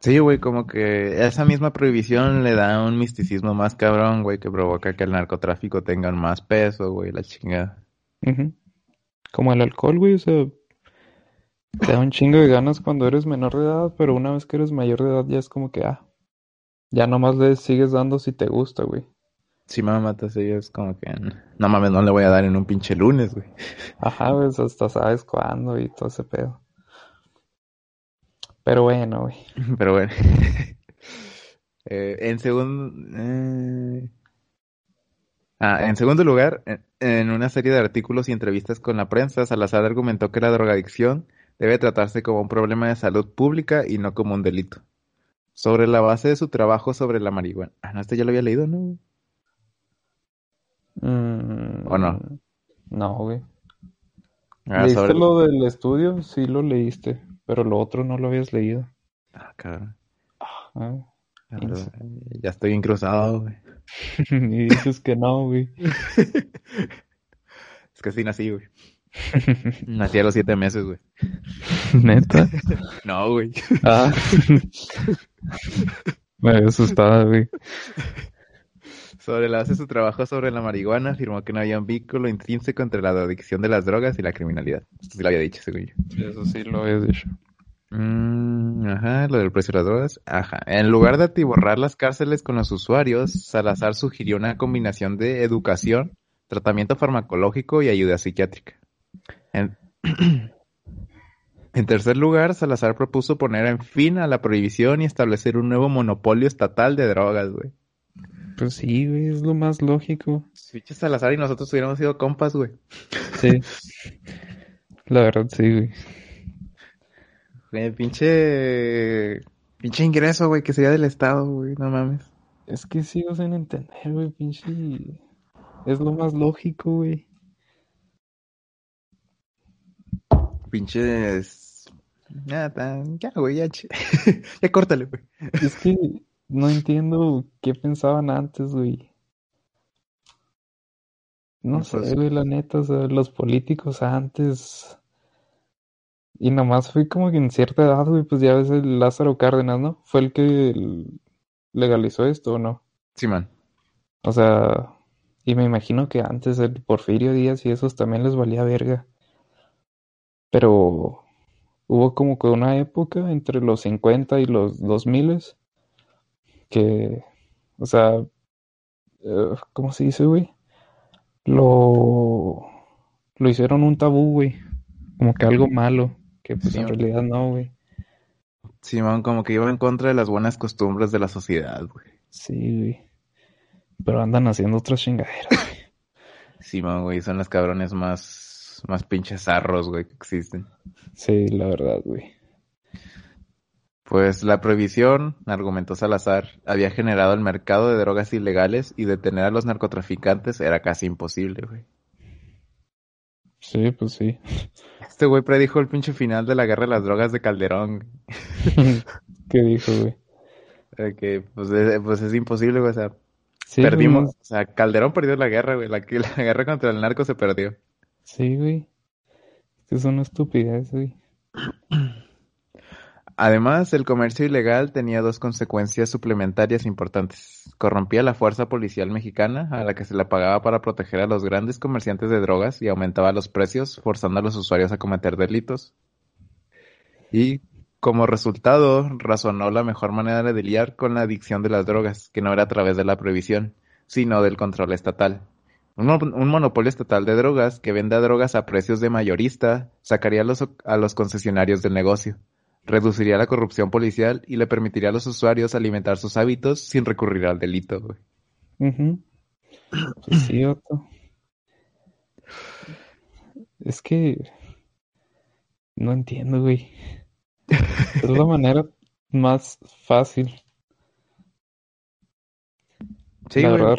S2: Sí, güey, como que esa misma prohibición le da un misticismo más cabrón, güey, que provoca que el narcotráfico tenga más peso, güey, la chingada.
S1: Como el alcohol, güey, o sea, te da un chingo de ganas cuando eres menor de edad, pero una vez que eres mayor de edad ya es como que, ah, ya nomás le sigues dando si te gusta, güey.
S2: Si me matas ella es como que, no mames, no le voy a dar en un pinche lunes, güey.
S1: Ajá, güey, hasta sabes cuándo y todo ese pedo. Pero bueno, güey.
S2: Pero bueno. Eh, en segundo... eh, Ah, en segundo lugar, en, en una serie de artículos y entrevistas con la prensa, Salazar argumentó que la drogadicción debe tratarse como un problema de salud pública y no como un delito. Sobre la base de su trabajo sobre la marihuana. Ah, no, este ya lo había leído, ¿no?
S1: Mm,
S2: ¿O no?
S1: No, güey.
S2: Ah,
S1: ¿Leíste
S2: sobre-
S1: lo del estudio? Sí lo leíste, pero lo otro no lo habías leído.
S2: Ah, cabrón.
S1: Ah, Ins-
S2: Ya estoy encruzado, güey.
S1: y dices que no, güey.
S2: Es que sí nací, güey. Nací a los siete meses, güey.
S1: Neta.
S2: No, güey.
S1: Ah. Me había asustado, güey.
S2: Sobre la base de su trabajo sobre la marihuana, afirmó que no había un vínculo intrínseco entre la adicción de las drogas y la criminalidad. Esto sí lo había dicho, según yo.
S1: Eso sí lo habías dicho.
S2: Mm, ajá, lo del precio de las drogas. Ajá. En lugar de atiborrar las cárceles con los usuarios, Salazar sugirió una combinación de educación, tratamiento farmacológico y ayuda psiquiátrica. En, en tercer lugar, Salazar propuso poner en fin a la prohibición y establecer un nuevo monopolio estatal de drogas, güey.
S1: Pues sí, güey, es lo más lógico.
S2: Pinche Salazar y nosotros hubiéramos sido compas, güey.
S1: Sí. La verdad, sí, güey.
S2: Güey, pinche... Pinche ingreso, güey, que sería del Estado, güey, no mames.
S1: Es que sigo sin entender, güey, pinche. Es lo más lógico, güey.
S2: Pinches... Ya, tan... ya, güey, ya, ya córtale, güey.
S1: Es que no entiendo qué pensaban antes, güey. No
S2: No,
S1: sé,
S2: pues-
S1: güey, la neta, o sea, los políticos antes. Y nomás fue como que en cierta edad, güey, pues ya ves el Lázaro Cárdenas, ¿no? Fue el que legalizó esto, ¿o no?
S2: Sí, man.
S1: O sea, y me imagino que antes el Porfirio Díaz y esos también les valía verga. Pero hubo como que una época entre los 50 y los 2000 que, o sea, eh, ¿cómo se dice, güey? Lo, lo hicieron un tabú, güey. Como que algo malo, que pues
S2: Sí,
S1: en
S2: güey.
S1: realidad no, güey.
S2: Simón, como que iba en contra de las buenas costumbres de la sociedad, güey.
S1: Sí, güey. Pero andan haciendo otras chingaderas.
S2: Simón, güey, son los cabrones más, más pinches zarros, güey, que existen.
S1: Sí, la verdad, güey.
S2: Pues la prohibición, argumentó Salazar, había generado el mercado de drogas ilegales y detener a los narcotraficantes era casi imposible, güey.
S1: Sí, pues sí.
S2: Este güey predijo el pinche final de la guerra de las drogas de Calderón.
S1: ¿Qué dijo, güey?
S2: Que pues es, pues es imposible, güey. O sea,
S1: Sí,
S2: perdimos.
S1: güey.
S2: O sea, Calderón perdió la guerra, güey. La, la guerra contra el narco se perdió.
S1: Sí, güey. Es que es una güey.
S2: Además, el comercio ilegal tenía dos consecuencias suplementarias importantes. Corrompía la fuerza policial mexicana, a la que se le pagaba para proteger a los grandes comerciantes de drogas y aumentaba los precios, forzando a los usuarios a cometer delitos. Y como resultado, razonó la mejor manera de lidiar con la adicción de las drogas, que no era a través de la prohibición, sino del control estatal. Un, mon- un monopolio estatal de drogas que venda drogas a precios de mayorista sacaría a los, a los concesionarios del negocio, reduciría la corrupción policial y le permitiría a los usuarios alimentar sus hábitos sin recurrir al delito, güey.
S1: Otto. Es que no entiendo, güey. Es la manera más fácil.
S2: Sí,
S1: la
S2: güey.
S1: verdad.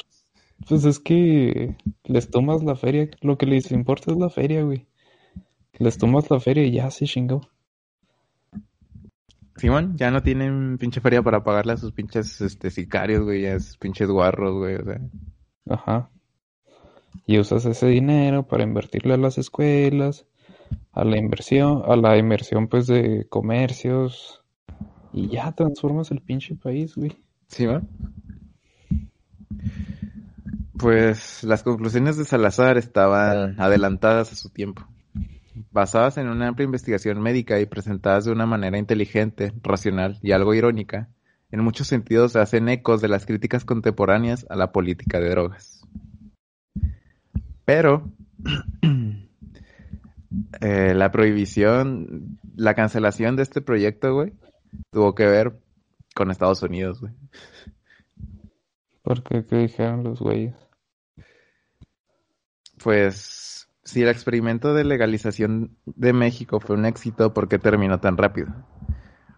S1: Pues es que les tomas la feria. Lo que les importa es la feria, güey. Les tomas la feria y ya se chingó.
S2: Simón, ya no tienen pinche feria para pagarle a sus pinches este, sicarios, güey, a sus pinches guarros, güey, o sea.
S1: Ajá. Y usas ese dinero para invertirle a las escuelas, a la inversión, a la inversión pues de comercios. Y ya transformas el pinche país, güey.
S2: Simón. Pues las conclusiones de Salazar estaban adelantadas a su tiempo. Basadas en una amplia investigación médica y presentadas de una manera inteligente, racional y algo irónica, en muchos sentidos hacen ecos de las críticas contemporáneas a la política de drogas. Pero eh, la prohibición, la cancelación de este proyecto, güey, tuvo que ver con Estados Unidos, güey.
S1: Porque, ¿qué dijeron los güeyes?
S2: Pues si el experimento de legalización de México fue un éxito, ¿por qué terminó tan rápido?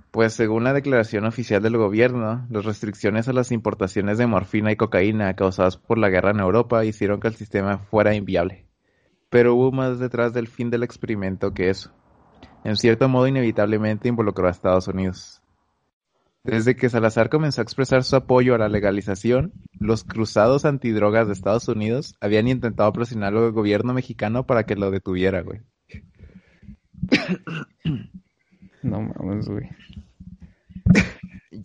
S2: Pues según la declaración oficial del gobierno, las restricciones a las importaciones de morfina y cocaína causadas por la guerra en Europa hicieron que el sistema fuera inviable. Pero hubo más detrás del fin del experimento que eso. En cierto modo inevitablemente involucró a Estados Unidos. Desde que Salazar comenzó a expresar su apoyo a la legalización, los cruzados antidrogas de Estados Unidos habían intentado presionar al gobierno mexicano para que lo detuviera, güey.
S1: No mames, güey.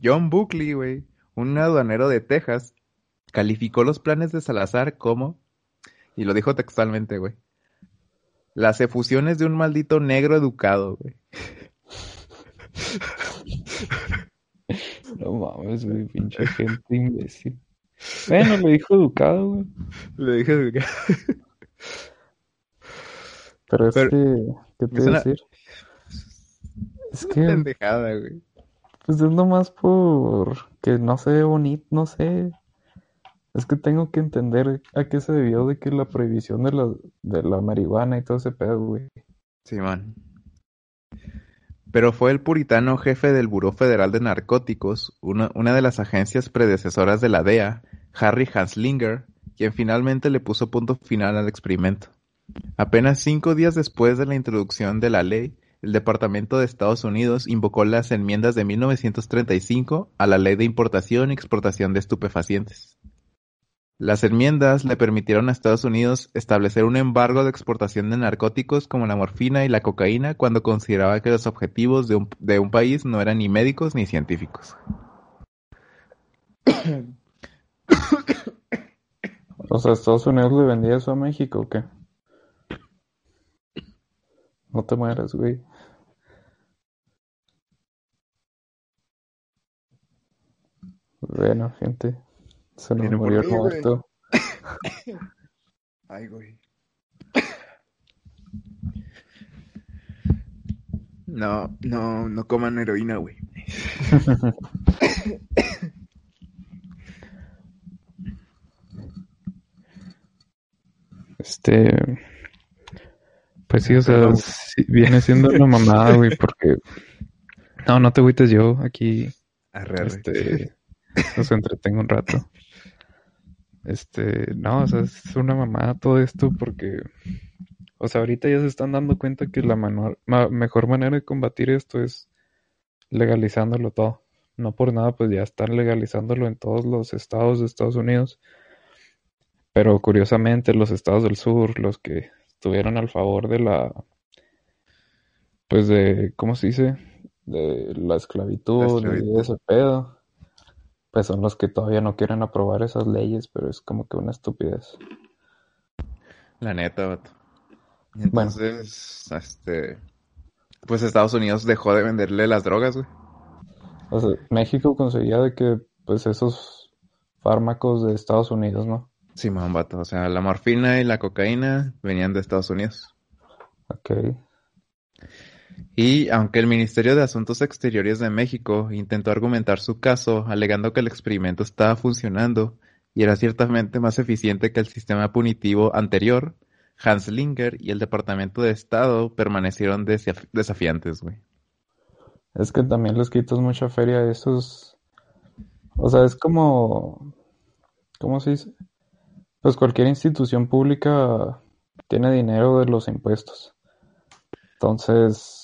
S2: John Buckley, güey, un aduanero de Texas, calificó los planes de Salazar como, y lo dijo textualmente, güey, las efusiones de un maldito negro educado, güey.
S1: No mames, güey, pinche gente imbécil. Bueno, le dijo educado, güey.
S2: Le dije educado.
S1: Pero es
S2: Pero-
S1: que, ¿qué te iba a decir? Es que,
S2: pendejada, güey.
S1: pues es nomás por que no se ve bonito, no sé. Es que tengo que entender a qué se debió de que la prohibición de la, de la marihuana y todo ese pedo, güey.
S2: Simón. Pero fue el puritano jefe del Buró Federal de Narcóticos, una, de las agencias predecesoras de la DEA, Harry Hanslinger, quien finalmente le puso punto final al experimento. Apenas cinco días después de la introducción de la ley, el Departamento de Estados Unidos invocó las enmiendas de 1935 a la Ley de Importación y Exportación de Estupefacientes. Las enmiendas le permitieron a Estados Unidos establecer un embargo de exportación de narcóticos como la morfina y la cocaína cuando consideraba que los objetivos de un, país no eran ni médicos ni científicos.
S1: O sea, ¿Estados Unidos le vendía eso a México o qué? No te mueras, güey. Bueno, gente, se nos murió el muerto.
S2: Ay, güey. No, no, no coman heroína, güey.
S1: Este, pues sí, o sea, sí, viene siendo una mamada, güey, porque no, no te agüites yo, aquí
S2: Arre, arre.
S1: este nos entretengo un rato. Este, no, o sea, es una mamada todo esto porque, o sea, ahorita ya se están dando cuenta que la ma- mejor manera de combatir esto es legalizándolo todo. No por nada, pues ya están legalizándolo en todos los estados de Estados Unidos. Pero curiosamente, los estados del sur, los que estuvieron al favor de la, pues de, ¿cómo se dice? De la esclavitud,
S2: La
S1: y
S2: esclavitud.
S1: de ese pedo, pues son los que todavía no quieren aprobar esas leyes, pero es como que una estupidez.
S2: La neta, vato. Entonces, este, pues Estados Unidos dejó de venderle las drogas, güey.
S1: O sea, México conseguía de que, pues esos fármacos de Estados Unidos, ¿no?
S2: Sí, man, vato. O sea, la morfina y la cocaína venían de Estados Unidos.
S1: Ok.
S2: Y aunque el Ministerio de Asuntos Exteriores de México intentó argumentar su caso alegando que el experimento estaba funcionando y era ciertamente más eficiente que el sistema punitivo anterior, Hans Linger y el Departamento de Estado permanecieron desaf- desafiantes, güey.
S1: Es que también les quitas mucha feria a esos. O sea, es como. ¿Cómo se dice? Pues cualquier institución pública tiene dinero de los impuestos. Entonces,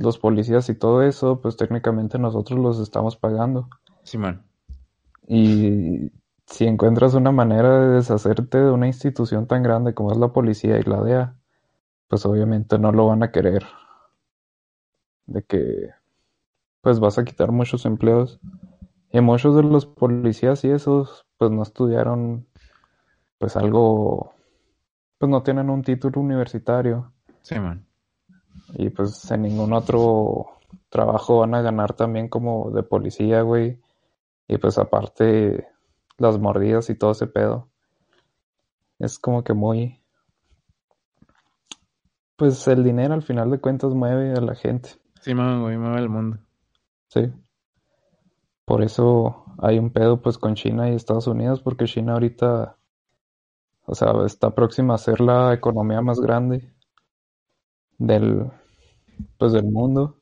S1: los policías y todo eso, pues técnicamente nosotros los estamos pagando.
S2: Simón.
S1: Y si encuentras una manera de deshacerte de una institución tan grande como es la policía y la DEA, pues obviamente no lo van a querer. De que pues vas a quitar muchos empleos. Y muchos de los policías y esos pues no estudiaron pues algo, pues no tienen un título universitario.
S2: Simón.
S1: Y pues en ningún otro trabajo van a ganar también como de policía, güey. Y pues aparte las mordidas y todo ese pedo. Es como que muy... Pues el dinero al final de cuentas mueve a la gente,
S2: Simón, güey, mueve el mundo.
S1: sí. Por eso hay un pedo pues con China y Estados Unidos, porque China ahorita, o sea, está próxima a ser la economía más grande del, pues del mundo.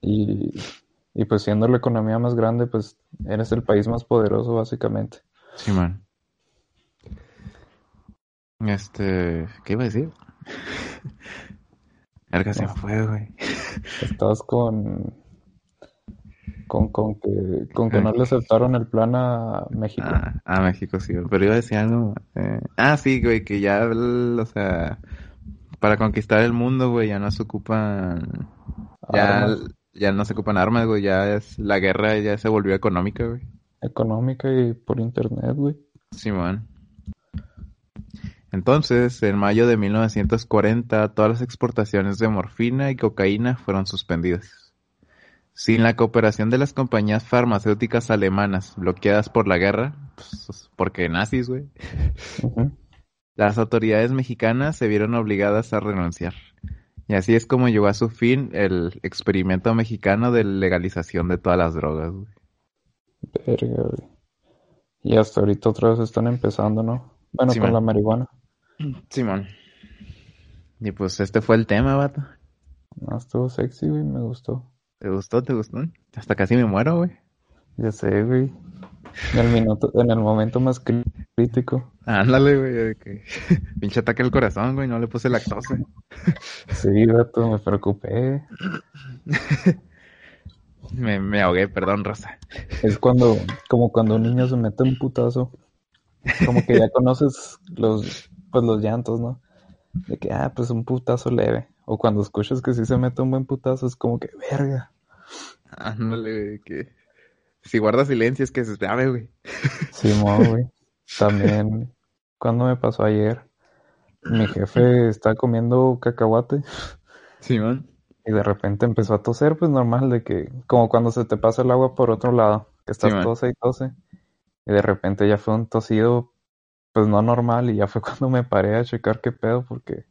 S1: Y, y pues siendo la economía más grande, pues eres el país más poderoso básicamente.
S2: Simón. Este, ¿qué iba a decir? Verga, se me fue, güey.
S1: Estás con, con, con que, con que no le aceptaron el plan a México.
S2: Ah, a México, sí. Pero iba a decir algo. eh, Ah, sí, güey, que ya, el- o sea, para conquistar el mundo, güey, ya no se ocupan. Ya,
S1: Armas.
S2: ya no se ocupan armas, güey. Ya es. La guerra ya se volvió económica, güey.
S1: Económica y por internet, güey.
S2: Simón. Entonces, en mayo de 1940, todas las exportaciones de morfina y cocaína fueron suspendidas. Sin la cooperación de las compañías farmacéuticas alemanas bloqueadas por la guerra, pues, porque nazis, güey. Las autoridades mexicanas se vieron obligadas a renunciar. Y así es como llegó a su fin el experimento mexicano de legalización de todas las drogas, güey.
S1: Verga, güey. Y hasta ahorita otra vez están empezando, ¿no? Bueno, con la marihuana.
S2: Simón. Y pues este fue el tema, vato.
S1: No, estuvo sexy, güey, me gustó.
S2: ¿Te gustó? ¿Te gustó? Hasta casi me muero, güey.
S1: Ya sé, güey. En el minuto, en el momento más crí- crítico.
S2: Ándale, güey. que- Pinche ataque al corazón, güey. No le puse lactosa.
S1: Sí, vato, me preocupé.
S2: Me, me ahogué, perdón, Rosa.
S1: Es cuando, como cuando un niño se mete un putazo. Como que ya conoces los, pues los llantos, ¿no? De que, ah, pues un putazo leve. O cuando escuchas que sí se mete un buen putazo, es como que, verga.
S2: Ándale, güey. Que... Si guarda silencio es que se sabe, güey.
S1: Simón, güey. También, cuando me pasó ayer, mi jefe está comiendo cacahuate
S2: Simón.
S1: y de repente empezó a toser, pues normal, de que, como cuando se te pasa el agua por otro lado, que estás
S2: Simón.
S1: tose y tose, y de repente ya fue un tosido, pues no normal, y ya fue cuando me paré a checar qué pedo, porque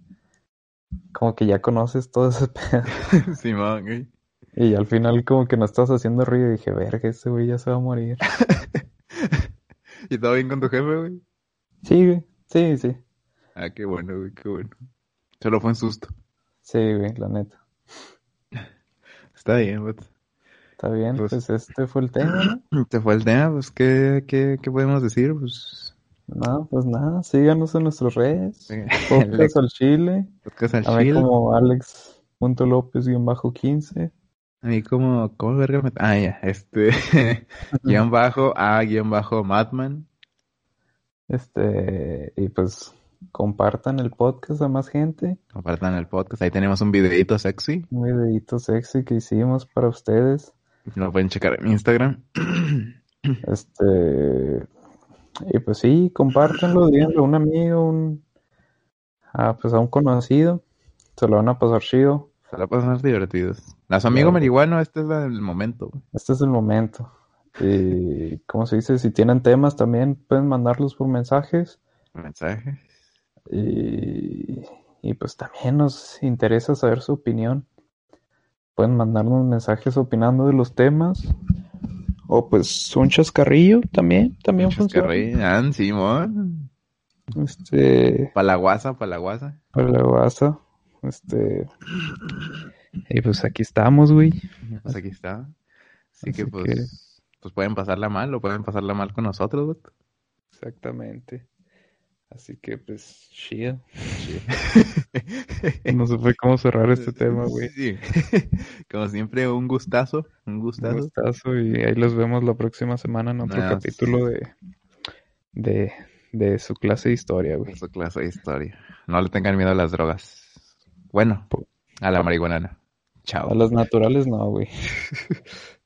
S1: como que ya conoces todo ese pedo,
S2: Simón, güey.
S1: Y al final como que no estás haciendo ruido, y dije, verga, ese güey ya se va a morir.
S2: ¿Y todo bien con tu jefe, güey?
S1: Sí, güey, sí, sí,
S2: Ah, qué bueno, güey, qué bueno. Solo fue un susto.
S1: sí, güey, la neta.
S2: Está bien, güey.
S1: Está bien,
S2: Pues-
S1: pues este fue el tema, ¿no?
S2: Te fue el tema, pues, ¿qué, qué, qué podemos decir? Pues,
S1: No, pues nada, síganos en nuestras redes.
S2: el
S1: Podcast al Chile.
S2: podcast al
S1: A mí
S2: chile.
S1: como Alex.López-15.
S2: A mí como, ¿cómo verga me... Ah, ya, este, guion bajo, a guion bajo, Madman.
S1: Este, y pues compartan el podcast a más gente.
S2: Compartan el podcast, ahí tenemos un videito sexy.
S1: Un videito sexy que hicimos para ustedes.
S2: Lo pueden checar en mi Instagram.
S1: Este, y pues sí, compártanlo, díganlo a un amigo, un, a, pues a un conocido. Se lo van a pasar chido.
S2: Se pasan divertidos. A su amigo
S1: Claro.
S2: marihuano, este es el momento. güey.
S1: Este es el momento. Y, ¿cómo se dice? Si tienen temas también pueden mandarlos por mensajes.
S2: Mensaje.
S1: Y, y pues también nos interesa saber su opinión. Pueden mandarnos mensajes opinando de los temas. O pues un chascarrillo también, también funciona.
S2: Chascarrillo. Ah, sí, mon.
S1: Este,
S2: Pa' la guasa, pa' la guasa.
S1: para la WhatsApp. Este, y pues aquí estamos, güey.
S2: Pues aquí está. Así, que pues,
S1: que-
S2: pues pueden pasarla mal o pueden pasarla mal con nosotros, güey.
S1: Exactamente. Así que pues, chido. No sé cómo cerrar este tema, güey.
S2: Sí. Como siempre, un gustazo, un
S1: Un
S2: gustazo.
S1: gustazo y ahí los vemos la próxima semana en otro capítulo de, de, de su clase de historia, güey.
S2: Su clase de historia. No le tengan miedo a las drogas. Bueno, a la marihuana. Chao.
S1: A las naturales no, güey.